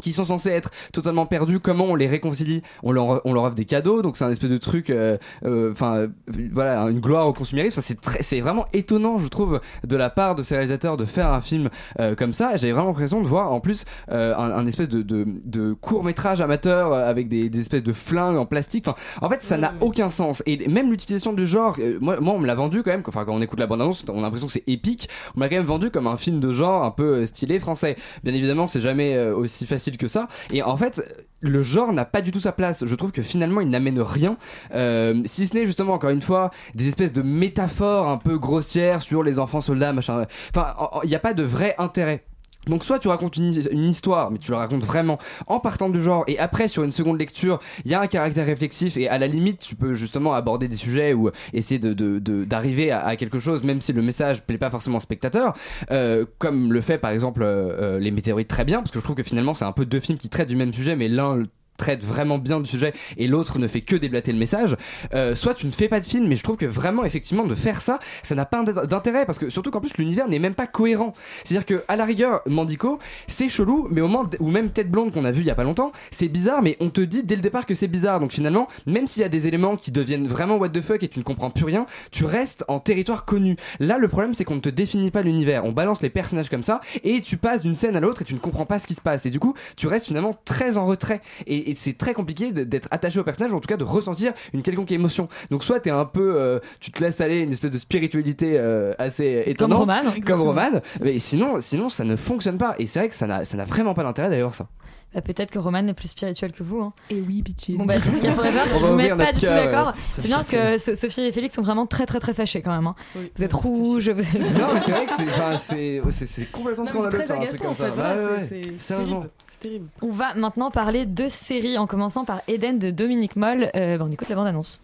qui sont censés être totalement perdus, comment on les réconcilie on leur, on leur offre des cadeaux, donc c'est un espèce de truc, euh, euh, enfin euh, voilà, une gloire au consumérisme. C'est très- c'est vraiment étonnant, je trouve, de la part de ces réalisateurs de faire un film euh, comme ça. J'avais vraiment l'impression de voir en plus un, un espèce de, de, de court métrage amateur avec des, des espèces de flingues en plastique. Enfin, en fait, ça n'a aucun sens. Et même l'utilisation du genre, moi, moi, on me l'a vendu quand même. Enfin, quand on écoute la bande annonce, on a l'impression que c'est épique. On m'a quand même vendu comme un film de genre un peu stylé français. Bien évidemment, c'est jamais aussi facile que ça. Et en fait, le genre n'a pas du tout sa place. Je trouve que finalement, il n'amène rien, euh, si ce n'est justement encore une fois des espèces de métaphores un peu grossières sur les enfants soldats, machin. Enfin, en- en- il n'y a pas de vrai intérêt. Donc soit tu racontes une, histoire, mais tu la racontes vraiment en partant du genre, et après sur une seconde lecture, il y a un caractère réflexif, et à la limite tu peux justement aborder des sujets ou essayer de de- de- d'arriver à, quelque chose, même si le message plaît pas forcément au spectateur, euh, comme le fait par exemple euh, euh, les météorites très bien, parce que je trouve que finalement c'est un peu deux films qui traitent du même sujet, mais l'un traite vraiment bien du sujet et l'autre ne fait que déblater le message euh, soit tu ne fais pas de film mais je trouve que vraiment effectivement de faire ça ça n'a pas d'intérêt parce que surtout qu'en plus l'univers n'est même pas cohérent. C'est à dire que à la rigueur Mandico c'est chelou mais au moins ou même Tête Blonde qu'on a vu il y a pas longtemps c'est bizarre mais on te dit dès le départ que c'est bizarre. Donc finalement même s'il y a des éléments qui deviennent vraiment what the fuck et tu ne comprends plus rien tu restes en territoire connu. Là le problème c'est qu'on ne te définit pas l'univers. On balance les personnages comme ça et tu passes d'une scène à l'autre et tu ne comprends pas ce qui se passe. Et du coup tu restes finalement très en retrait. Et, et c'est très compliqué d'être attaché au personnage ou en tout cas de ressentir une quelconque émotion. Donc soit t'es un peu euh, tu te laisses aller une espèce de spiritualité euh, assez étonnante Roman, comme. Roman mais sinon sinon ça ne fonctionne pas. Et c'est vrai que ça n'a ça n'a vraiment pas d'intérêt d'aller voir ça Bah, peut-être que Roman est plus spirituel que vous. Hein. Et oui, bitches. Bon, bah, a Forever, je va vous mets pas du tout d'accord. ouais. C'est bien parce que So- Sophie et Félix sont vraiment très très très fâchés quand même. hein. Vous êtes rouges. vous êtes- Non, mais c'est vrai que c'est- enfin, c'est c'est- c'est complètement Non, mais c'est scandaleux de très agaçant, en fait, ouais, c'est- c'est- c'est terrible. C'est terrible. On va maintenant parler de séries en commençant par Eden de Dominique Moll. Euh, bah, on écoute la bande-annonce.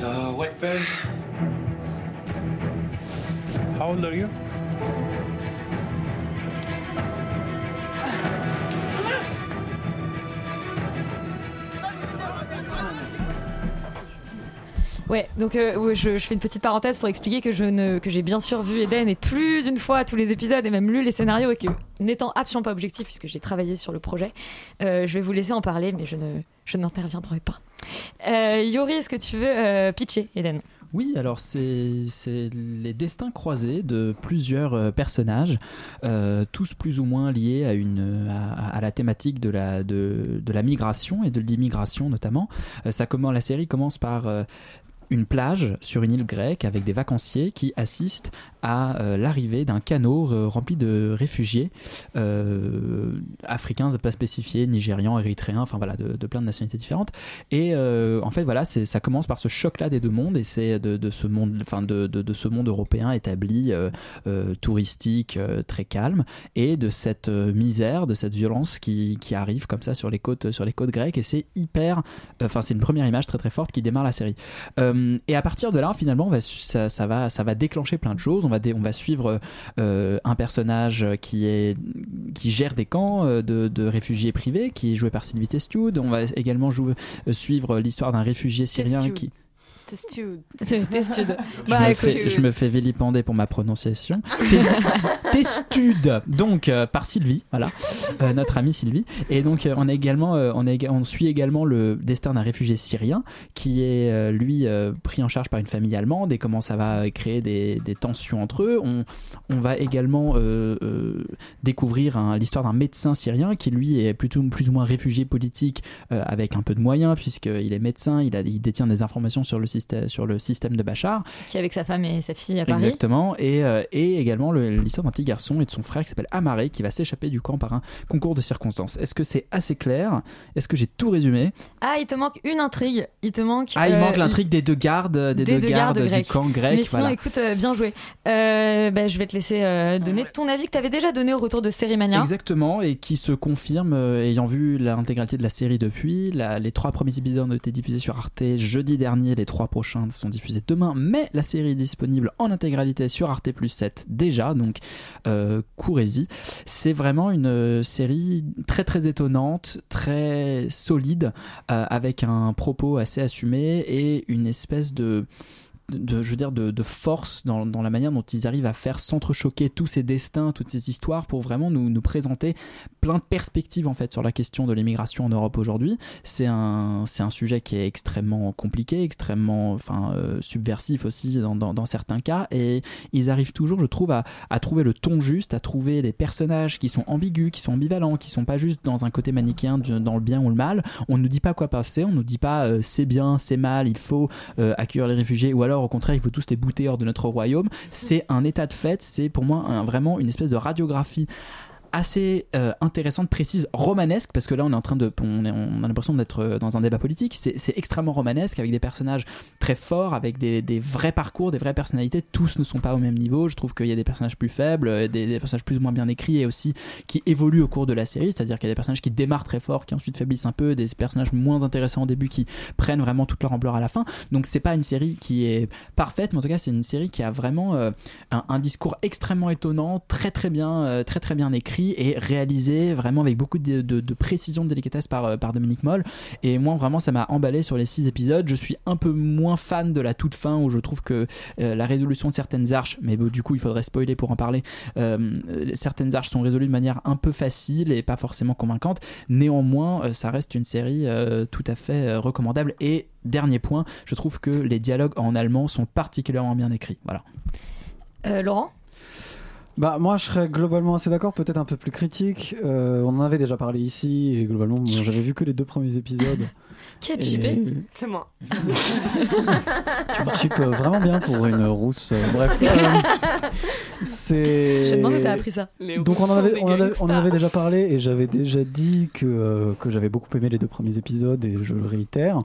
Hello. How old are you? Ouais, donc euh, je, fais une petite parenthèse pour expliquer que je ne que j'ai bien sûr vu Eden et plus d'une fois tous les épisodes et même lu les scénarios et que n'étant absolument pas objectif puisque j'ai travaillé sur le projet, euh, je vais vous laisser en parler mais je ne je n'interviendrai pas. Euh, Yori, est-ce que tu veux pitcher Eden? Oui, alors c'est les destins croisés de plusieurs personnages, tous plus ou moins liés à, une, à, la thématique de la, de, de la migration et de l'immigration notamment. Ça commence, la série commence par une plage sur une île grecque avec des vacanciers qui assistent à euh, l'arrivée d'un canot euh, rempli de réfugiés euh, africains, pas spécifiés, nigérians, érythréens, enfin voilà, de, de plein de nationalités différentes. Et en fait, voilà, ça commence par ce choc-là des deux mondes et c'est de, de ce monde, enfin de, de, de ce monde européen établi, touristique, très calme, et de cette misère, de cette violence qui, arrive comme ça sur les côtes, sur les côtes grecques. Et c'est hyper, enfin c'est une première image très très forte qui démarre la série. Et à partir de là, finalement, ça, va, déclencher plein de choses. Va, on va suivre euh, un personnage qui est, qui gère des camps euh, de, de réfugiés privés, qui est joué par Sylvie Testude. On va également jouer, euh, suivre l'histoire d'un réfugié syrien Testude. qui Testude. Testude. je, Bah, me écoute, fais, je me fais vilipender pour ma prononciation. Tes- Testude, donc euh, par Sylvie, voilà, euh, notre amie Sylvie. Et donc euh, on également, euh, suit également le destin d'un réfugié syrien qui est euh, lui euh, pris en charge par une famille allemande et comment ça va créer des, des tensions entre eux. On, on va également euh, euh, découvrir l'histoire d'un médecin syrien qui lui est plutôt plus ou moins réfugié politique euh, avec un peu de moyens puisqu'il est médecin, il, a, il détient des informations sur le système, sur le système de Bachar. qui est avec sa femme et sa fille à Paris. Exactement, et, euh, et également le- l'histoire d'un petit garçon et de son frère qui s'appelle Amaré qui va s'échapper du camp par un concours de circonstances. Est-ce que c'est assez clair? Est-ce que j'ai tout résumé? Ah, il te manque une intrigue. Il te manque. Ah, il euh, manque l'intrigue des deux gardes, des, deux, gardes, du camp grec. Mais sinon, voilà. écoute, euh, bien joué. Euh, bah, je vais te laisser euh, donner ton avis que tu avais déjà donné au retour de Série Mania. Exactement, et qui se confirme, euh, ayant vu l'intégralité de la série depuis. La- les trois premiers épisodes ont été diffusés sur Arte jeudi dernier, les trois prochains sont diffusés demain, mais la série est disponible en intégralité sur Arte Plus 7 déjà, donc euh, courez-y. C'est vraiment une euh, série très très étonnante, très solide, euh, avec un propos assez assumé et une espèce de de, je veux dire, de, de force dans, dans la manière dont ils arrivent à faire s'entrechoquer tous ces destins, toutes ces histoires pour vraiment nous, nous présenter plein de perspectives en fait sur la question de l'immigration en Europe aujourd'hui. C'est un, c'est un sujet qui est extrêmement compliqué, extrêmement enfin, euh, subversif aussi dans, dans, certains cas et ils arrivent toujours, je trouve, à, à trouver le ton juste, à trouver des personnages qui sont ambigus, qui sont ambivalents, qui sont pas juste dans un côté manichéen dans le bien ou le mal. On ne nous dit pas quoi passer, on nous dit pas euh, c'est bien, c'est mal, il faut euh, accueillir les réfugiés ou alors au contraire il faut tous les bouter hors de notre royaume. C'est un état de fait, c'est pour moi vraiment une espèce de radiographie assez euh, intéressante, précise, romanesque, parce que là on est en train de, on, a l'impression d'être euh, dans un débat politique. C'est extrêmement romanesque avec des personnages très forts, avec des, vrais parcours, des vraies personnalités. Tous ne sont pas au même niveau. Je trouve qu'il y a des personnages plus faibles, euh, des, personnages plus ou moins bien écrits et aussi qui évoluent au cours de la série. C'est-à-dire qu'il y a des personnages qui démarrent très fort, qui ensuite faiblissent un peu, des personnages moins intéressants au début qui prennent vraiment toute leur ampleur à la fin. Donc c'est pas une série qui est parfaite, mais en tout cas c'est une série qui a vraiment un, discours extrêmement étonnant, très très bien, très très bien écrit et réalisé vraiment avec beaucoup de, précision, de délicatesse par, euh, par Dominique Moll. Et moi vraiment ça m'a emballé sur les six épisodes. Je suis un peu moins fan de la toute fin où je trouve que euh, la résolution de certaines arches, mais du coup il faudrait spoiler pour en parler, euh, certaines arches sont résolues de manière un peu facile et pas forcément convaincante. Néanmoins, ça reste une série tout à fait recommandable. Et dernier point, je trouve que les dialogues en allemand sont particulièrement bien écrits. Voilà. Laurent? Bah moi je serais globalement assez d'accord, peut-être un peu plus critique. Euh, on en avait déjà parlé ici et globalement bon, j'avais vu que les deux premiers épisodes. Qui a Et- chippé C'est moi. Tu me chippes vraiment bien pour une rousse. euh, Bref, euh, c'est. Je me demande où t'as appris ça. Donc on en, avait, on, en avait, on en avait déjà parlé et j'avais déjà dit que, euh, que j'avais beaucoup aimé les deux premiers épisodes et je le réitère.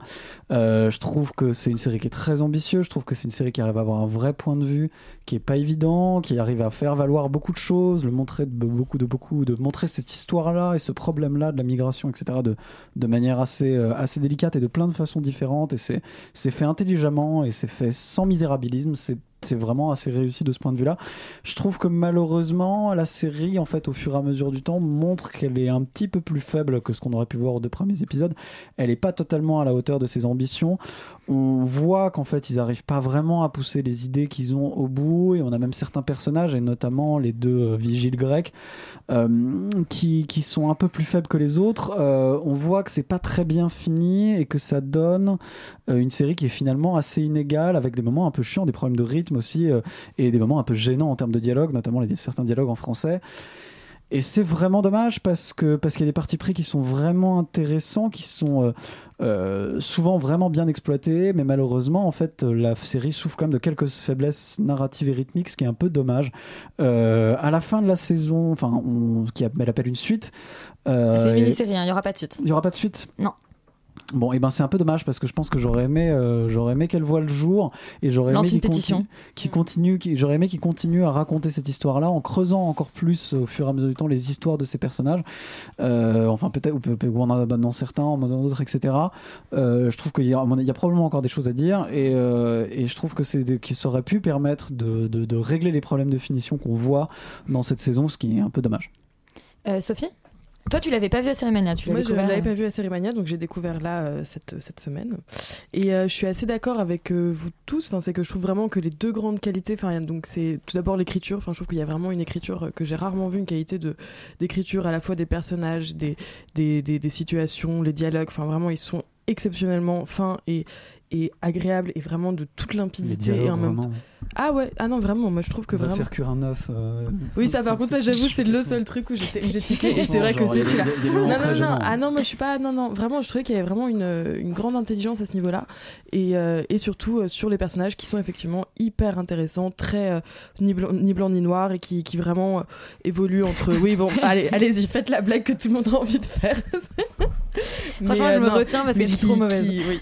Euh, je trouve que c'est une série qui est très ambitieuse, je trouve que c'est une série qui arrive à avoir un vrai point de vue qui est pas évident, qui arrive à faire valoir beaucoup de choses, le montrer de beaucoup de beaucoup de montrer cette histoire-là et ce problème-là de la migration, etc. de, de manière assez euh, assez délicate et de plein de façons différentes et c'est fait intelligemment et c'est fait sans misérabilisme. C'est c'est vraiment assez réussi de ce point de vue-là. Je trouve que malheureusement, la série, en fait, au fur et à mesure du temps, montre qu'elle est un petit peu plus faible que ce qu'on aurait pu voir aux deux premiers épisodes. Elle n'est pas totalement à la hauteur de ses ambitions. On voit qu'en fait, ils n'arrivent pas vraiment à pousser les idées qu'ils ont au bout, et on a même certains personnages, et notamment les deux euh, vigiles grecs, euh, qui, qui sont un peu plus faibles que les autres. Euh, on voit que c'est pas très bien fini et que ça donne euh, une série qui est finalement assez inégale, avec des moments un peu chiants, des problèmes de rythme aussi, et des moments un peu gênants en termes de dialogue, notamment les, certains dialogues en français. Et c'est vraiment dommage parce que parce qu'il y a des partis pris qui sont vraiment intéressants, qui sont euh, euh, souvent vraiment bien exploités, mais malheureusement en fait la série souffre quand même de quelques faiblesses narratives et rythmiques, ce qui est un peu dommage. Euh, à la fin de la saison, enfin, on, qui a- elle appelle une suite. euh, C'est une mini-série, hein, il n'y aura pas de suite. il y aura pas de suite? Non. Bon, et ben c'est un peu dommage parce que je pense que j'aurais aimé, euh, j'aurais aimé qu'elle voit le jour et j'aurais aimé qu'il continue, qu'il continue, j'aurais aimé qu'il continue à raconter cette histoire-là en creusant encore plus euh, au fur et à mesure du temps les histoires de ces personnages. Euh, enfin peut-être ou, ou en abandonnant certains, en abandonnant d'autres, etc. Euh, je trouve qu'il y, a- il y a probablement encore des choses à dire et, euh, et je trouve que c'est qui aurait pu permettre de, de- de régler les problèmes de finition qu'on voit dans cette saison, ce qui est un peu dommage. Euh, Sophie? Toi, tu l'avais pas vu à Cérémania, tu Moi, je découvert. l'avais euh, pas vu à Cérémania, donc j'ai découvert là euh, cette, cette semaine. Et euh, je suis assez d'accord avec euh, vous tous. Enfin, c'est que je trouve vraiment que les deux grandes qualités. Enfin, donc c'est tout d'abord l'écriture. Enfin, je trouve qu'il y a vraiment une écriture que j'ai rarement vue, une qualité de d'écriture à la fois des personnages, des des, des, des situations, les dialogues. Enfin, vraiment, ils sont exceptionnellement fins et et agréables et vraiment de toute limpidité et en même temps. Ah ouais, ah non vraiment, moi je trouve que On va te vraiment. faire cuire un œuf. euh, Oui, ça par contre, ça j'avoue, c'est le seul truc où j'ai tiqué. Et c'est vrai que c'est a- celui-là. Non, non, non. Ah non, moi je suis pas. Non, non. Vraiment, je trouvais qu'il y avait vraiment une, une grande intelligence à ce niveau-là. Et, euh, et surtout euh, sur les personnages qui sont effectivement hyper intéressants, très euh, ni, blanc, ni blanc ni noir et qui, qui vraiment euh, évoluent entre. Oui, bon, allez, allez-y, faites la blague que tout le monde a envie de faire. Franchement, je me retiens parce mais qu'elle est qui- trop mauvaise. qui- oui,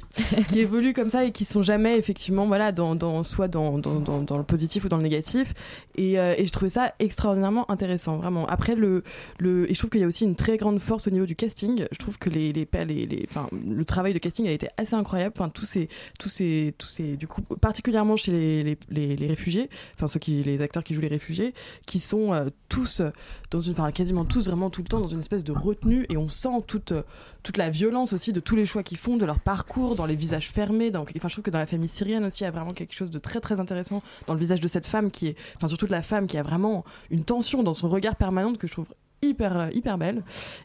qui évoluent comme ça et qui sont jamais effectivement voilà dans, dans soit dans, dans, dans, le positif ou dans le négatif. Et, euh, et je trouvais ça extraordinairement intéressant vraiment. Après le, le je trouve qu'il y a aussi une très grande force au niveau du casting. Je trouve que les, les, les, les- enfin, le travail de casting a été assez incroyable. Enfin tous ces tous ces tous ces du coup particulièrement chez les, les réfugiés enfin ceux qui les acteurs qui jouent les réfugiés qui sont euh, tous dans une quasiment tous vraiment tout le temps dans une espèce de retenue et on sent toute toute la violence aussi de tous les choix qu'ils font de leur parcours dans les visages fermés donc enfin je trouve que dans la famille syrienne aussi il y a vraiment quelque chose de très très intéressant dans le visage de cette femme qui est enfin surtout de la femme qui a vraiment une tension dans son regard permanente que je trouve hyper euh, hyper belle.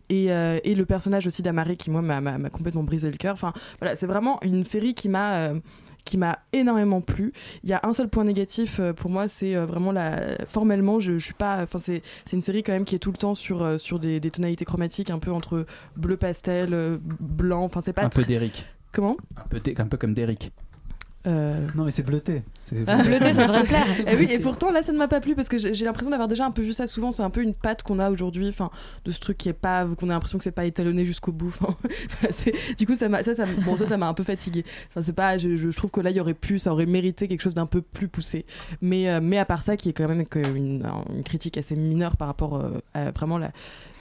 Et, euh, et le personnage aussi d'Amaré qui moi m'a- complètement brisé le cœur. Enfin voilà c'est vraiment une série qui m'a euh, qui m'a énormément plu. Il y a un seul point négatif euh, pour moi, c'est euh, vraiment la formellement, je, je suis pas enfin c'est c'est une série quand même qui est tout le temps sur euh, sur des, des tonalités chromatiques un peu entre bleu pastel, blanc, enfin c'est pas Un peu d'Eric. Comment? Un peu, un peu comme d'Eric. Euh, Non, mais c'est bleuté. C'est Ah, Bleuté, ça devrait plaire. Eh oui, et pourtant là, ça ne m'a pas plu parce que j'ai l'impression d'avoir déjà un peu vu ça souvent. C'est un peu une patte qu'on a aujourd'hui, enfin, de ce truc qui est pas, qu'on a l'impression que c'est pas étalonné jusqu'au bout. Enfin, du coup, ça m'a, ça, ça, bon, ça, ça m'a un peu fatigué. Enfin, c'est pas, je, je- trouve que là, il y aurait pu, ça aurait mérité quelque chose d'un peu plus poussé. Mais, euh, mais à part ça, qui est quand même une, une critique assez mineure par rapport euh, à vraiment la,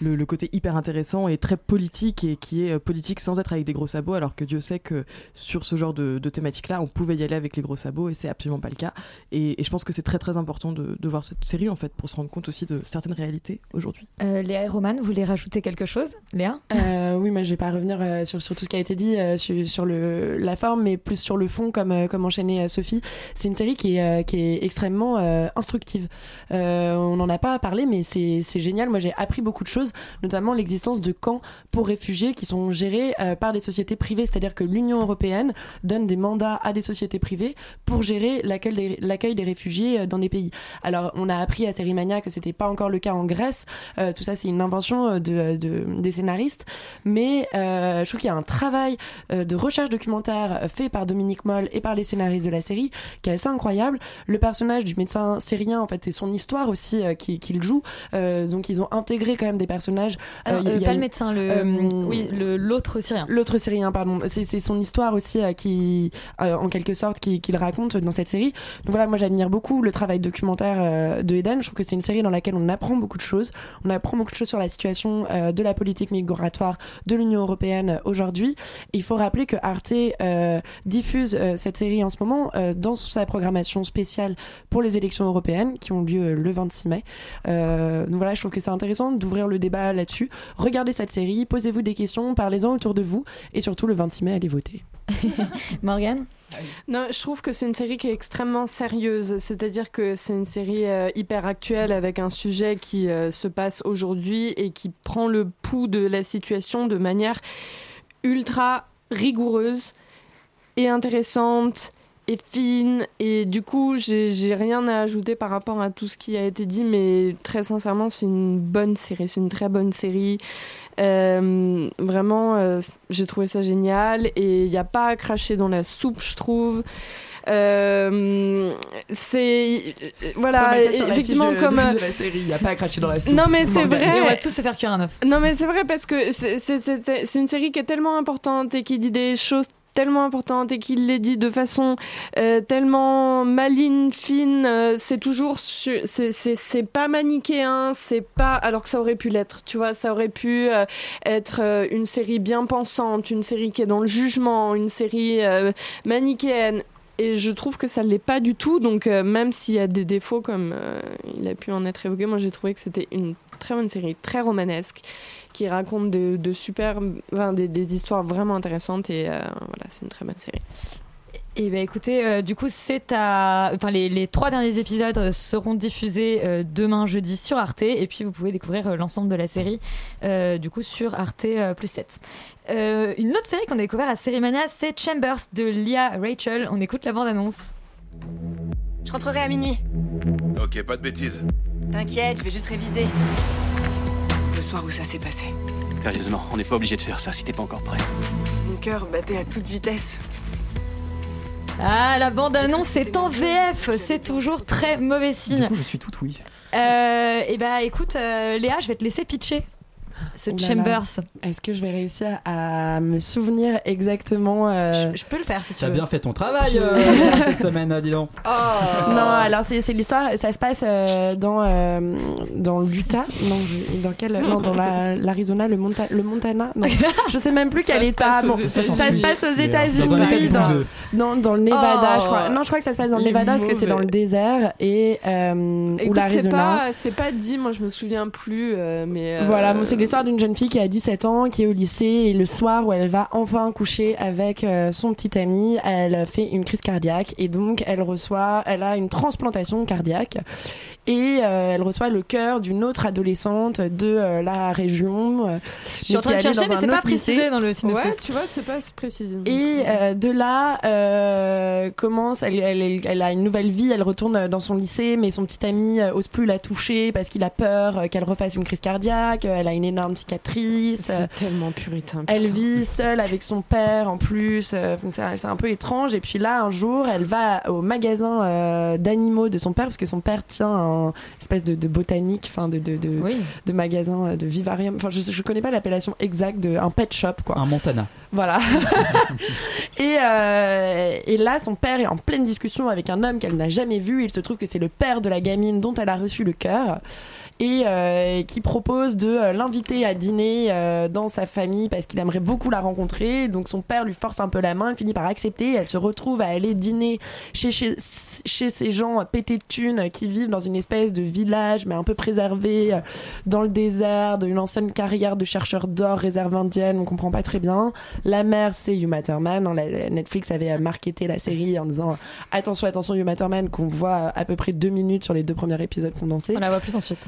le, le côté hyper intéressant et très politique et qui est politique sans être avec des gros sabots, alors que Dieu sait que sur ce genre de, de thématique-là, on pouvait y aller avec les gros sabots et c'est absolument pas le cas. Et, et je pense que c'est très très important de, de voir cette série en fait pour se rendre compte aussi de certaines réalités aujourd'hui. Euh, Léa et Roman, vous voulez rajouter quelque chose Léa? Euh, oui, moi je vais pas revenir euh, sur, sur tout ce qui a été dit euh, sur, sur le, la forme, mais plus sur le fond, comme, euh, comme enchaînait euh, Sophie. C'est une série qui est, euh, qui est extrêmement euh, instructive. Euh, on n'en a pas parlé, mais c'est c'est génial. Moi j'ai appris beaucoup de choses, notamment l'existence de camps pour réfugiés qui sont gérés euh, par des sociétés privées, c'est-à-dire que l'Union européenne donne des mandats à des sociétés sociétés privées pour gérer l'accueil des, l'accueil des réfugiés euh, dans des pays. Alors, on a appris à Sérimania que c'était pas encore le cas en Grèce. Euh, tout ça, c'est une invention euh, de, de- des scénaristes. Mais euh, je trouve qu'il y a un travail de recherche documentaire fait par Dominique Moll et par les scénaristes de la série qui est assez incroyable. Le personnage du médecin syrien, en fait, c'est son histoire aussi qui- qu'il joue. Donc, ils ont intégré quand même des personnages. Alors, y y pas le médecin, le, oui, le- l'autre syrien. L'autre syrien, pardon. C'est c'est son histoire aussi qui, en quelque sorte, qui- qu'il raconte dans cette série. Donc voilà, moi j'admire beaucoup le travail documentaire euh, de Eden. Je trouve que c'est une série dans laquelle on apprend beaucoup de choses. On apprend beaucoup de choses sur la situation euh, de la politique migratoire de l'Union européenne euh, aujourd'hui. Il faut rappeler que Arte diffuse cette série en ce moment dans sa programmation spéciale pour les élections européennes qui ont lieu le 26 mai. Donc voilà, je trouve que c'est intéressant d'ouvrir le débat là-dessus. Regardez cette série, posez-vous des questions, parlez-en autour de vous et surtout le 26 mai, allez voter. Morgane Non, je trouve que c'est une série qui est extrêmement sérieuse. C'est-à-dire que c'est une série euh, hyper actuelle avec un sujet qui euh, se passe aujourd'hui et qui prend le pouls de la situation de manière ultra rigoureuse et intéressante et fine. Et du coup, j'ai j'ai rien à ajouter par rapport à tout ce qui a été dit, mais très sincèrement, c'est une bonne série. C'est une très bonne série. Euh, vraiment, euh, j'ai trouvé ça génial et il n'y a pas à cracher dans la soupe, je trouve. Euh, c'est voilà effectivement de- comme de- de la série, il y a pas à cracher dans la soupe. non mais c'est vrai on va tous se faire cuire un œuf. non mais c'est vrai parce que c'est- c'est c'est- c'est une série qui est tellement importante et qui dit des choses tellement importantes et qui les dit de façon euh, tellement maligne, fine, euh, c'est toujours c'est c'est c'est pas manichéen, c'est pas alors que ça aurait pu l'être, tu vois, ça aurait pu euh, être une série bien pensante, une série qui est dans le jugement, une série manichéenne. Et je trouve que ça l'est pas du tout. Donc même s'il y a des défauts comme il a pu en être évoqué, moi j'ai trouvé que c'était une très bonne série, très romanesque, qui raconte de, de super, enfin, des, des histoires vraiment intéressantes. Et euh, voilà, c'est une très bonne série. Et ben écoutez, euh, du coup, c'est à, enfin les, les trois derniers épisodes euh, seront diffusés euh, demain jeudi sur Arte, et puis vous pouvez découvrir euh, l'ensemble de la série, euh, du coup sur Arte euh, plus 7. Euh, une autre série qu'on a découvert à Sérimania, c'est Chambers de Lia Rachel. On écoute la bande annonce. Je rentrerai à minuit. Ok, pas de bêtises. T'inquiète, je vais juste réviser. Le soir où ça s'est passé, Sérieusement, on n'est pas obligé de faire ça si t'es pas encore prêt. mon cœur battait à toute vitesse. Ah, la bande annonce est en VF, c'est toujours très mauvais signe. Du coup, je suis tout oui. Euh, et bah écoute, euh, Léa, je vais te laisser pitcher ce là. Chambers. Est-ce que je vais réussir à me souvenir exactement euh, Je peux le faire si tu T'as veux. bien fait ton travail euh, cette semaine, dis donc. Oh. Non, alors c'est c'est l'histoire, ça se passe euh, dans, euh, dans l'Utah, non, dans quel, non, dans la- l'Arizona, le, Monta- le Montana, non, je sais même plus Ça quel état, bon, ça se passe aux États-Unis, état dans, dans, dans le Nevada, Oh. je crois. Non, je crois que ça se passe dans le Nevada parce que c'est dans le désert et euh, ou c'est l'Arizona. pas, c'est pas dit, moi je me souviens plus, euh, mais. euh, Voilà, bon, c'est l'histoire d'une jeune fille qui a 17 ans, qui est au lycée, et le soir où elle va enfin coucher avec euh, son petit ami, elle fait une crise cardiaque, et donc elle reçoit, elle a une transplantation cardiaque, et euh, elle reçoit le cœur d'une autre adolescente de euh, la région. euh, Je suis en train de chercher, mais c'est pas précisé dans le synopsis. Ouais, tu vois, c'est pas précisé. Et euh, de là euh, commence, elle, elle, elle- a une nouvelle vie, elle retourne dans son lycée, mais son petit ami ose plus la toucher parce qu'il a peur qu'elle refasse une crise cardiaque. Elle a une énorme cicatrice. C'est tellement puritain. Elle vit seule avec son père en plus. c'est un peu étrange. Et puis là, un jour, elle va au magasin d'animaux de son père parce que son père tient un espèce de, de botanique, enfin de de, de, de magasin euh, de vivarium. Enfin, je, je connais pas l'appellation exacte de un pet shop quoi. Un Montana. Voilà. et, euh, et là, son père est en pleine discussion avec un homme qu'elle n'a jamais vu. Il se trouve que c'est le père de la gamine dont elle a reçu le cœur. Et euh, qui propose de euh, l'inviter à dîner euh, dans sa famille parce qu'il aimerait beaucoup la rencontrer. Donc son père lui force un peu la main, elle finit par accepter. Elle se retrouve à aller dîner chez, chez, chez ces gens pétés de thunes qui vivent dans une espèce de village mais un peu préservé euh, dans le désert d'une ancienne carrière de chercheurs d'or réserve indienne. On comprend pas très bien. La mère, c'est Uma Thurman. hein, Netflix avait euh, marketé la série en disant attention, attention, Uma Thurman, qu'on voit à peu près deux minutes sur les deux premiers épisodes condensés. On la voit plus ensuite.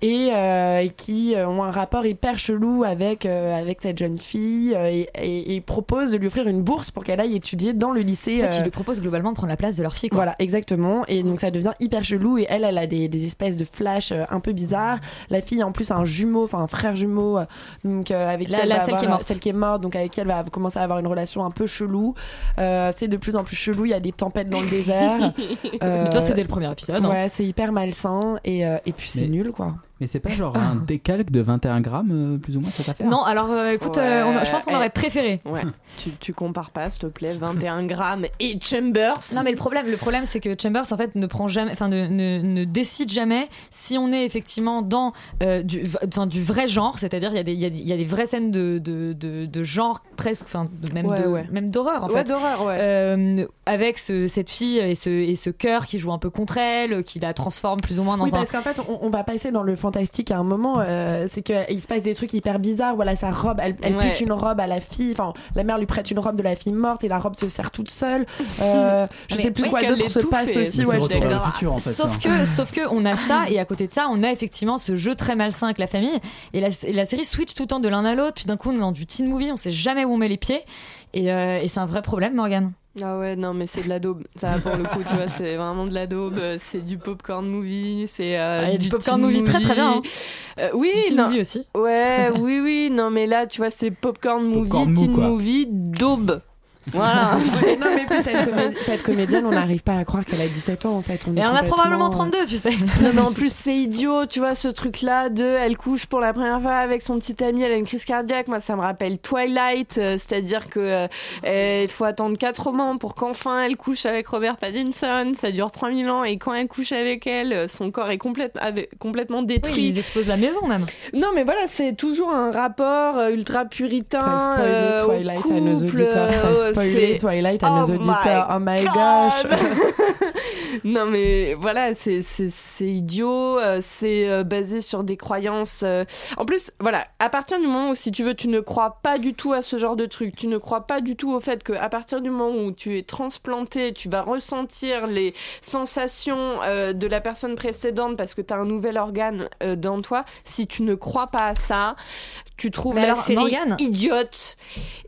et, euh, et qui euh, ont un rapport hyper chelou avec euh, avec cette jeune fille euh, et, et, et proposent de lui offrir une bourse pour qu'elle aille étudier dans le lycée. En fait, euh, ils lui proposent globalement de prendre la place de leur fille. Quoi. voilà, exactement. Et donc ça devient hyper chelou. Et elle, elle a des, des espèces de flashs euh, un peu bizarres. La fille, en plus, a un jumeau, enfin un frère jumeau, euh, donc euh, avec La- qui elle la- va celle qui est avoir- morte. celle qui est morte, donc avec qui elle va commencer à avoir une relation un peu chelou. Euh, c'est de plus en plus chelou. Il y a des tempêtes dans le désert. Euh, Mais ça, c'est dès le premier épisode. hein. Ouais, c'est hyper malsain. Et, euh, et puis c'est Mais- nul, quoi. Mais c'est pas genre un décalque de 21 grammes, euh, plus ou moins, cette affaire Non, alors euh, écoute, Ouais, euh, on a- je pense qu'on aurait préféré. Ouais, tu, tu compares pas, s'il te plaît, 21 grammes et Chambers. Non mais le problème, le problème c'est que Chambers en fait ne prend jamais, enfin ne, ne, ne décide jamais si on est effectivement dans euh, du, du vrai genre, c'est-à-dire il y a des il y a, y a des vraies scènes de, de, de, de genre presque, enfin même Ouais, d'horreur en Ouais, fait. d'horreur, ouais. Euh, avec ce, cette fille et ce et ce cœur qui joue un peu contre elle, qui la transforme plus ou moins dans Oui, un. parce qu'en fait, on, on va passer dans le fantastique à un moment. euh, c'est qu'il se passe des trucs hyper bizarres. Voilà, sa robe, elle, elle Ouais. pique une robe à la fille. Enfin, la mère lui prête une robe de la fille morte et la robe se serre toute seule. Euh, je Mais sais plus quoi d'autre se passe et- aussi. Ouais, futur, en fait, Sauf que, sauf que on a ça et à côté de ça, on a effectivement ce jeu très malsain avec la famille et la, et la série switch tout le temps de l'un à l'autre. Puis d'un coup, on est dans du teen movie, on sait jamais où on met les pieds et, euh, et c'est un vrai problème, Morgan. Ah ouais, non, mais c'est de la daube. Ça, pour le coup, tu vois, c'est vraiment de la daube. euh, C'est du popcorn movie. C'est euh, Ah, du popcorn movie très, très bien, hein. Euh, oui, Du teen non. movie aussi. Ouais, oui, oui. Non, mais là, tu vois, c'est popcorn movie, Popcorn teen movie, daube. Voilà. Ouais, non, mais puis cette, cette comédienne, on n'arrive pas à croire qu'elle a 17 ans en fait. On Et on a complètement, probablement euh, 32, tu sais. Non mais en plus c'est idiot, tu vois ce truc là de elle couche pour la première fois avec son petit ami, elle a une crise cardiaque, moi ça me rappelle Twilight, euh, c'est-à-dire que euh, euh, il faut attendre quatre romans pour qu'enfin elle couche avec Robert Pattinson, ça dure 3000 ans et quand elle couche avec elle, euh, son corps est complète- avec- complètement détruit. Oui, ils explosent la maison même. Non mais voilà, c'est toujours un rapport euh, ultra puritain euh, au Twilight à nos couple, auditeurs. Twilight à nos Oh auditeurs. my Oh my God. gosh. non mais voilà, c'est c'est c'est idiot, euh, c'est euh, basé sur des croyances. euh. En plus, voilà, à partir du moment où si tu veux, tu ne crois pas du tout à ce genre de truc, tu ne crois pas du tout au fait que à partir du moment où tu es transplanté, tu vas ressentir les sensations euh, de la personne précédente parce que tu as un nouvel organe euh, dans toi. Si tu ne crois pas à ça, tu trouves Mais la alors, série Morgane idiote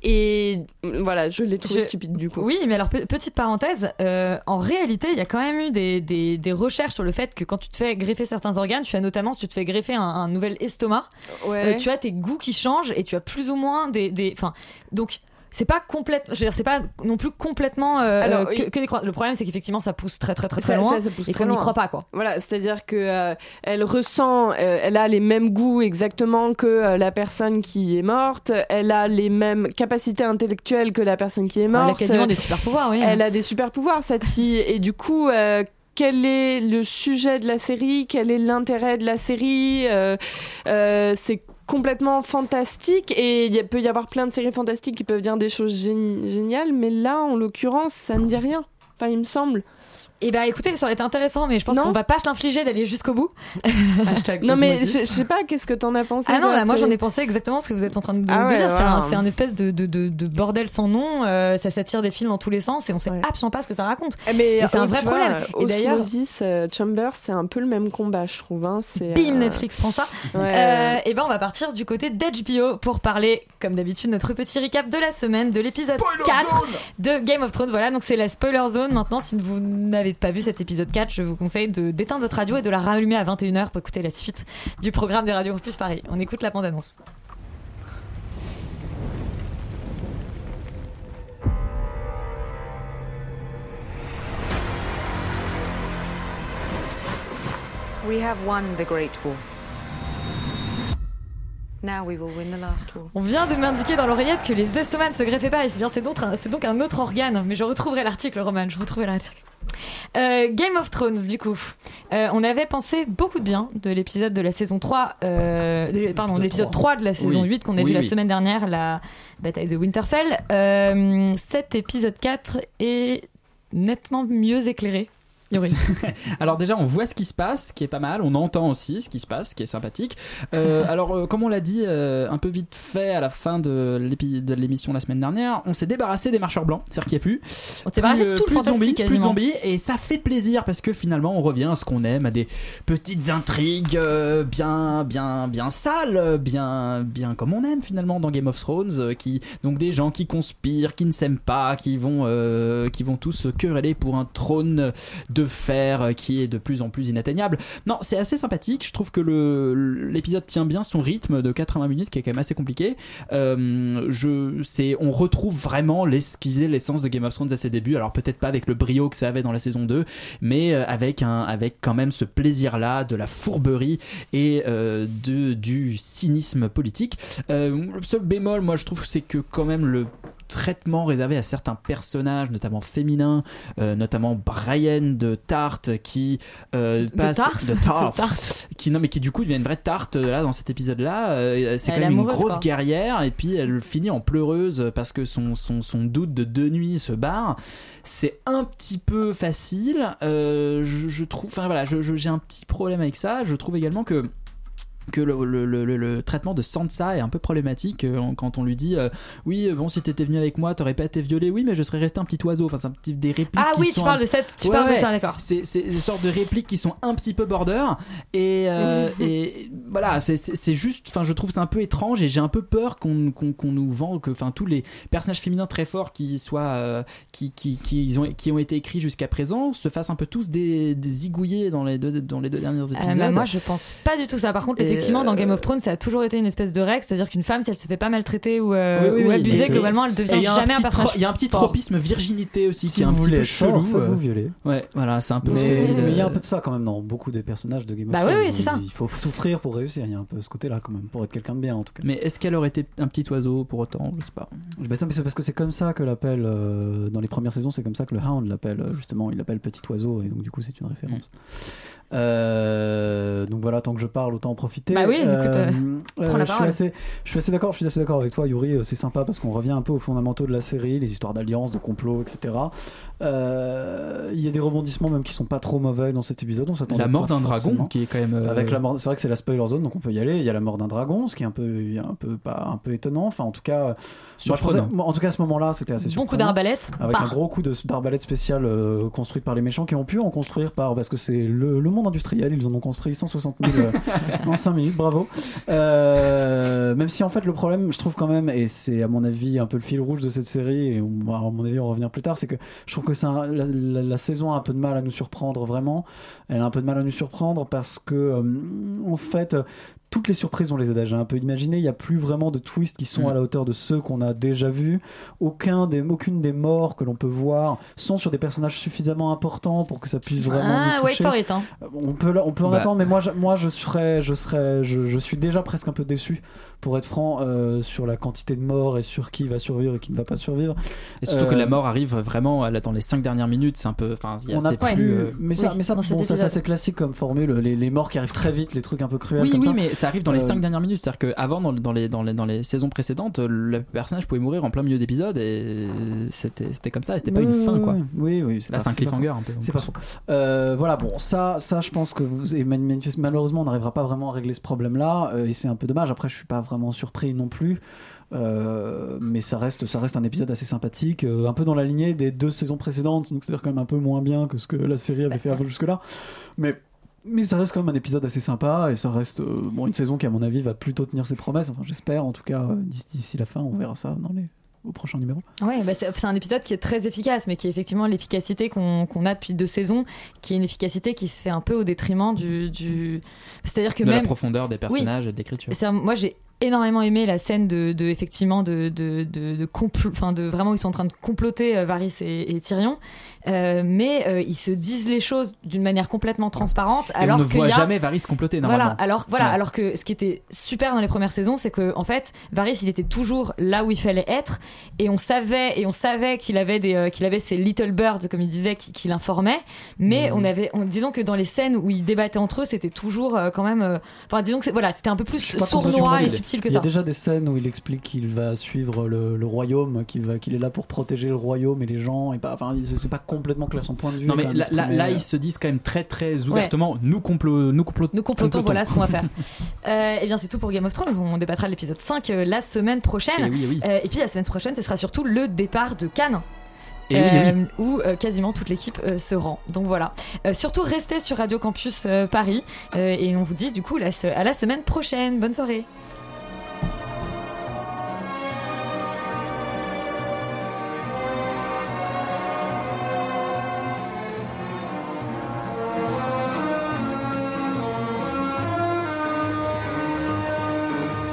et voilà, je l'ai trouvé Je- stupide du coup. Oui, mais alors pe- petite parenthèse, euh, en réalité, il y a quand même eu des, des, des recherches sur le fait que quand tu te fais greffer certains organes, tu as notamment si tu te fais greffer un, un nouvel estomac, Ouais. euh, tu as tes goûts qui changent et tu as plus ou moins des, des enfin donc c'est pas complète, je veux dire c'est pas non plus complètement euh, Alors, que, oui. que des croix- Le problème c'est qu'effectivement ça pousse très très très très Ça- loin ça, ça pousse et qu'on n'y croit pas quoi. Voilà, c'est-à-dire que euh, elle ressent, euh, elle a les mêmes goûts exactement que la personne qui est morte. Elle a les mêmes capacités intellectuelles que la personne qui est morte. Elle a quasiment des super pouvoirs, oui. Elle a des super pouvoirs fille et du coup. quel est le sujet de la série? Quel est l'intérêt de la série? Euh, euh, C'est complètement fantastique et il peut y avoir plein de séries fantastiques qui peuvent dire des choses gén- géniales, mais là, en l'occurrence, ça ne dit rien. Enfin, il me semble. Et bah écoutez, ça aurait été intéressant, mais je pense Non. qu'on va pas se l'infliger d'aller jusqu'au bout. Non, mais je je sais pas, qu'est-ce que t'en as pensé Ah non, là, moi j'en ai pensé exactement ce que vous êtes en train de, de Ah ouais, dire. C'est un, c'est un espèce de, de, de, de bordel sans nom. euh, ça s'attire des films dans tous les sens et on sait absolument pas ce que ça raconte. Mais et c'est un euh, vrai vois, problème. Et d'ailleurs, Osmosis, euh, Chambers, c'est un peu le même combat, je trouve. Hein. C'est, bim, euh, Netflix prend ça. Ouais. Euh, et ben on va partir du côté d'HBO pour parler, comme d'habitude, notre petit recap de la semaine, de l'épisode 4 de Game of Thrones. Voilà, donc c'est la spoiler zone. Maintenant, si vous n'avez pas vu cet épisode 4, je vous conseille de d'éteindre votre radio et de la rallumer à 21h pour écouter la suite du programme des radios plus Paris. On écoute la bande-annonce. We have won the Great War. On vient de m'indiquer dans l'oreillette que les estomacs ne se greffaient pas, et c'est bien, c'est donc, donc un autre organe. Mais je retrouverai l'article, Roman, je retrouverai l'article. Euh, Game of Thrones, du coup. Euh, on avait pensé beaucoup de bien de l'épisode de la saison 3, euh, de- pardon, de l'épisode 3 de la saison Oui. 8 qu'on a Oui, vu la semaine dernière, la bataille de Winterfell. Euh, cet épisode 4 est nettement mieux éclairé. Yuri. alors déjà, on voit ce qui se passe, ce qui est pas mal. On entend aussi ce qui se passe, ce qui est sympathique. Euh, alors, euh, comme on l'a dit euh, un peu vite fait à la fin de l'émission la semaine dernière, on s'est débarrassé des marcheurs blancs, c'est-à-dire qu'il n'y a plus. On s'est débarrassé de tout le plus de zombies, fantastique, plus de quasiment. zombies, et ça fait plaisir parce que finalement, on revient à ce qu'on aime, à des petites intrigues euh, bien, bien, bien sales, bien, bien comme on aime finalement dans Game of Thrones, euh, qui donc des gens qui conspirent, qui ne s'aiment pas, qui vont, euh, qui vont tous se quereller pour un trône de fer euh, qui est de plus en plus inatteignable. Non, c'est assez sympathique. Je trouve que l'épisode tient bien son rythme de 80 minutes, qui est quand même assez compliqué. Euh, je, c'est, on retrouve vraiment les, l'essence de Game of Thrones à ses débuts. Alors peut-être pas avec le brio que ça avait dans la saison 2, mais euh, avec un, avec quand même ce plaisir-là de la fourberie et de du cynisme politique. Le seul bémol, moi, je trouve, c'est que quand même le traitement réservé à certains personnages, notamment féminins, euh, notamment Brian de Tarte qui euh, passe de Tarth. qui non mais qui du coup devient une vraie tarte euh, là dans cet épisode là. c'est Elle quand même une grosse quoi. guerrière et puis elle finit en pleureuse parce que son son, son doute de deux nuits se barre. C'est un petit peu facile. Euh, je, je trouve, enfin voilà, je- je- j'ai un petit problème avec ça. Je trouve également que que le, le- le- le- le traitement de Sansa est un peu problématique euh, quand on lui dit euh, oui bon si t'étais venu avec moi t'aurais pas été violé oui mais je serais resté un petit oiseau enfin c'est un petit des répliques Ah qui oui, tu sont parles un- de cette- tu Ouais, parles de ouais. ça, d'accord. c'est des sortes de répliques qui sont un petit peu border et, euh, et voilà c'est- juste enfin je trouve c'est un peu étrange et j'ai un peu peur qu'on qu'on qu'on nous vend que enfin tous les personnages féminins très forts qui soient qui, qui, qui, ils ont, qui ont été écrits jusqu'à présent se fassent un peu tous des, des zigouillés dans les deux dans les deux derniers Euh, épisodes moi, je pense pas du tout ça. Par contre, Et, effectivement, dans euh, Game of Thrones, ça a toujours été une espèce de règle, c'est-à-dire qu'une femme, si elle se fait pas maltraiter ou, euh, Oui, oui, ou mais- globalement, elle devient un jamais un petit personnage. tro- Il y a un petit fort. tropisme virginité aussi Si qui est un vous petit peu fort, chelou. faites-vous euh. violer. Ouais, voilà, c'est un peu ce Mais côté de- mais il y a un peu de ça quand même dans beaucoup des personnages de Game of Bah Thrones. oui, oui, c'est ça. Il faut souffrir pour réussir. Il y a un peu ce côté-là quand même, pour être quelqu'un de bien en tout cas. Mais est-ce qu'elle aurait été un petit oiseau pour autant? Je sais pas. Bah, c'est parce que c'est comme ça que l'appelle euh, dans les premières saisons, c'est comme ça que le Hound l'appelle justement, il l'appelle petit oiseau et donc du coup c'est une référence. Euh, donc voilà, tant que je parle, autant en profiter. Bah oui, écoute, euh, prends la je suis parole. assez, je suis assez d'accord, je suis assez d'accord avec toi, Yuri. euh, C'est sympa parce qu'on revient un peu aux fondamentaux de la série, les histoires d'alliance, de complot, etc. Euh, Il y a des rebondissements même qui sont pas trop mauvais dans cet épisode. On La mort d'un dragon qui est quand même. euh, Avec la mort, c'est vrai que c'est la spoiler zone, donc on peut y aller. Il y a la mort d'un dragon, ce qui est un peu, un peu pas, un peu étonnant. Enfin, en tout cas, je Surprenant. pensais- en tout cas, à ce moment-là, c'était assez surprenant. d'arbalètes. Avec Par. un gros coup d'arbalète spéciale euh, construite par les méchants qui ont pu en construire par parce que c'est le, le monde industriel. Ils en ont construit 160 000 euh, en 5 minutes. Bravo. Euh, même si en fait le problème, je trouve quand même, et c'est à mon avis un peu le fil rouge de cette série, et on va à mon avis en revenir plus tard, c'est que je trouve que un- la, la- la saison a un peu de mal à nous surprendre vraiment. Elle a un peu de mal à nous surprendre parce que euh, en fait toutes les surprises, on les a déjà un peu imaginées. Il n'y a plus vraiment de twists qui sont Mm. à la hauteur de ceux qu'on a déjà vus. Aucun des, aucune des morts que l'on peut voir sont sur des personnages suffisamment importants pour que ça puisse vraiment Ah, nous wait toucher. for it, hein. On peut, on peut en Bah. attendre, mais moi, je, moi, je serais, je serais, je, je suis déjà presque un peu déçu, pour être franc, euh, sur la quantité de morts et sur qui va survivre et qui ne va pas survivre. Et surtout que Euh, la mort arrive vraiment là, dans les 5 dernières minutes, c'est un peu. Enfin, il y a on a c'est plus, euh, mais ça, Oui, mais ça, bon, c'est classique comme formule. Les, les morts qui arrivent très vite, les trucs un peu cruels Oui, comme oui, ça. mais ça arrive dans les Euh, 5 dernières minutes. C'est-à-dire qu'avant, dans, dans, les, dans, les, dans les saisons précédentes, le personnage pouvait mourir en plein milieu d'épisode et c'était c'était comme ça, et c'était pas une fin quoi. Oui, oui. Là, c'est un cliffhanger un peu. C'est pas faux. Euh, voilà, bon, ça, ça, je pense que vous, et malheureusement, on n'arrivera pas vraiment à régler ce problème-là, euh, et c'est un peu dommage. Après, je suis pas vraiment surpris non plus. Euh, mais ça reste, ça reste un épisode assez sympathique, euh, un peu dans la lignée des deux saisons précédentes, donc c'est-à-dire quand même un peu moins bien que ce que la série avait fait avant jusque-là. Mais, mais ça reste quand même un épisode assez sympa, et ça reste euh, bon, une saison qui, à mon avis, va plutôt tenir ses promesses. Enfin, j'espère, en tout cas, euh, d'ici- la fin, on verra ça dans les, au prochain numéro. Ouais, bah c'est un épisode qui est très efficace, mais qui est effectivement l'efficacité qu'on qu'on a depuis deux saisons, qui est une efficacité qui se fait un peu au détriment du. du... C'est-à-dire que De même. la profondeur des personnages et de l'écriture. Moi, j'ai énormément aimé la scène de, de effectivement de de de, de, complo- enfin de vraiment ils sont en train de comploter euh, Varys et, et Tyrion, Euh, mais euh, ils se disent les choses d'une manière complètement transparente. Et alors on ne voit y a- jamais Varys comploter normalement. Voilà, alors voilà, Ouais. alors que ce qui était super dans les premières saisons, c'est que en fait, Varys, il était toujours là où il fallait être, et on savait et on savait qu'il avait des, euh, qu'il avait ces little birds, comme il disait, qui, qui l'informaient. Mais Mhm. on avait, on, disons que dans les scènes où ils débattaient entre eux, c'était toujours euh, quand même, euh, enfin disons que c'est- voilà, c'était un peu plus sournois subtil. et subtil que Il y a ça. déjà des scènes où il explique qu'il va suivre le, le royaume, qu'il va- qu'il est là pour protéger le royaume et les gens. Et pas, enfin, c'est c'est pas complètement clair son point de vue. Non mais là, là, exprimé, là, ils se disent quand même très très ouvertement nous complot nous complot Nous complotons, voilà ce qu'on va faire. Euh, et bien, c'est tout pour Game of Thrones. On débattra de l'épisode 5 euh, la semaine prochaine. Eh oui, eh oui. Euh, et puis, la semaine prochaine, ce sera surtout le départ de Cannes. Eh oui, eh oui. où euh, quasiment toute l'équipe euh, se rend. Donc voilà. Euh, surtout restez sur Radio Campus euh, Paris euh, et on vous dit du coup la à la semaine prochaine. Bonne soirée.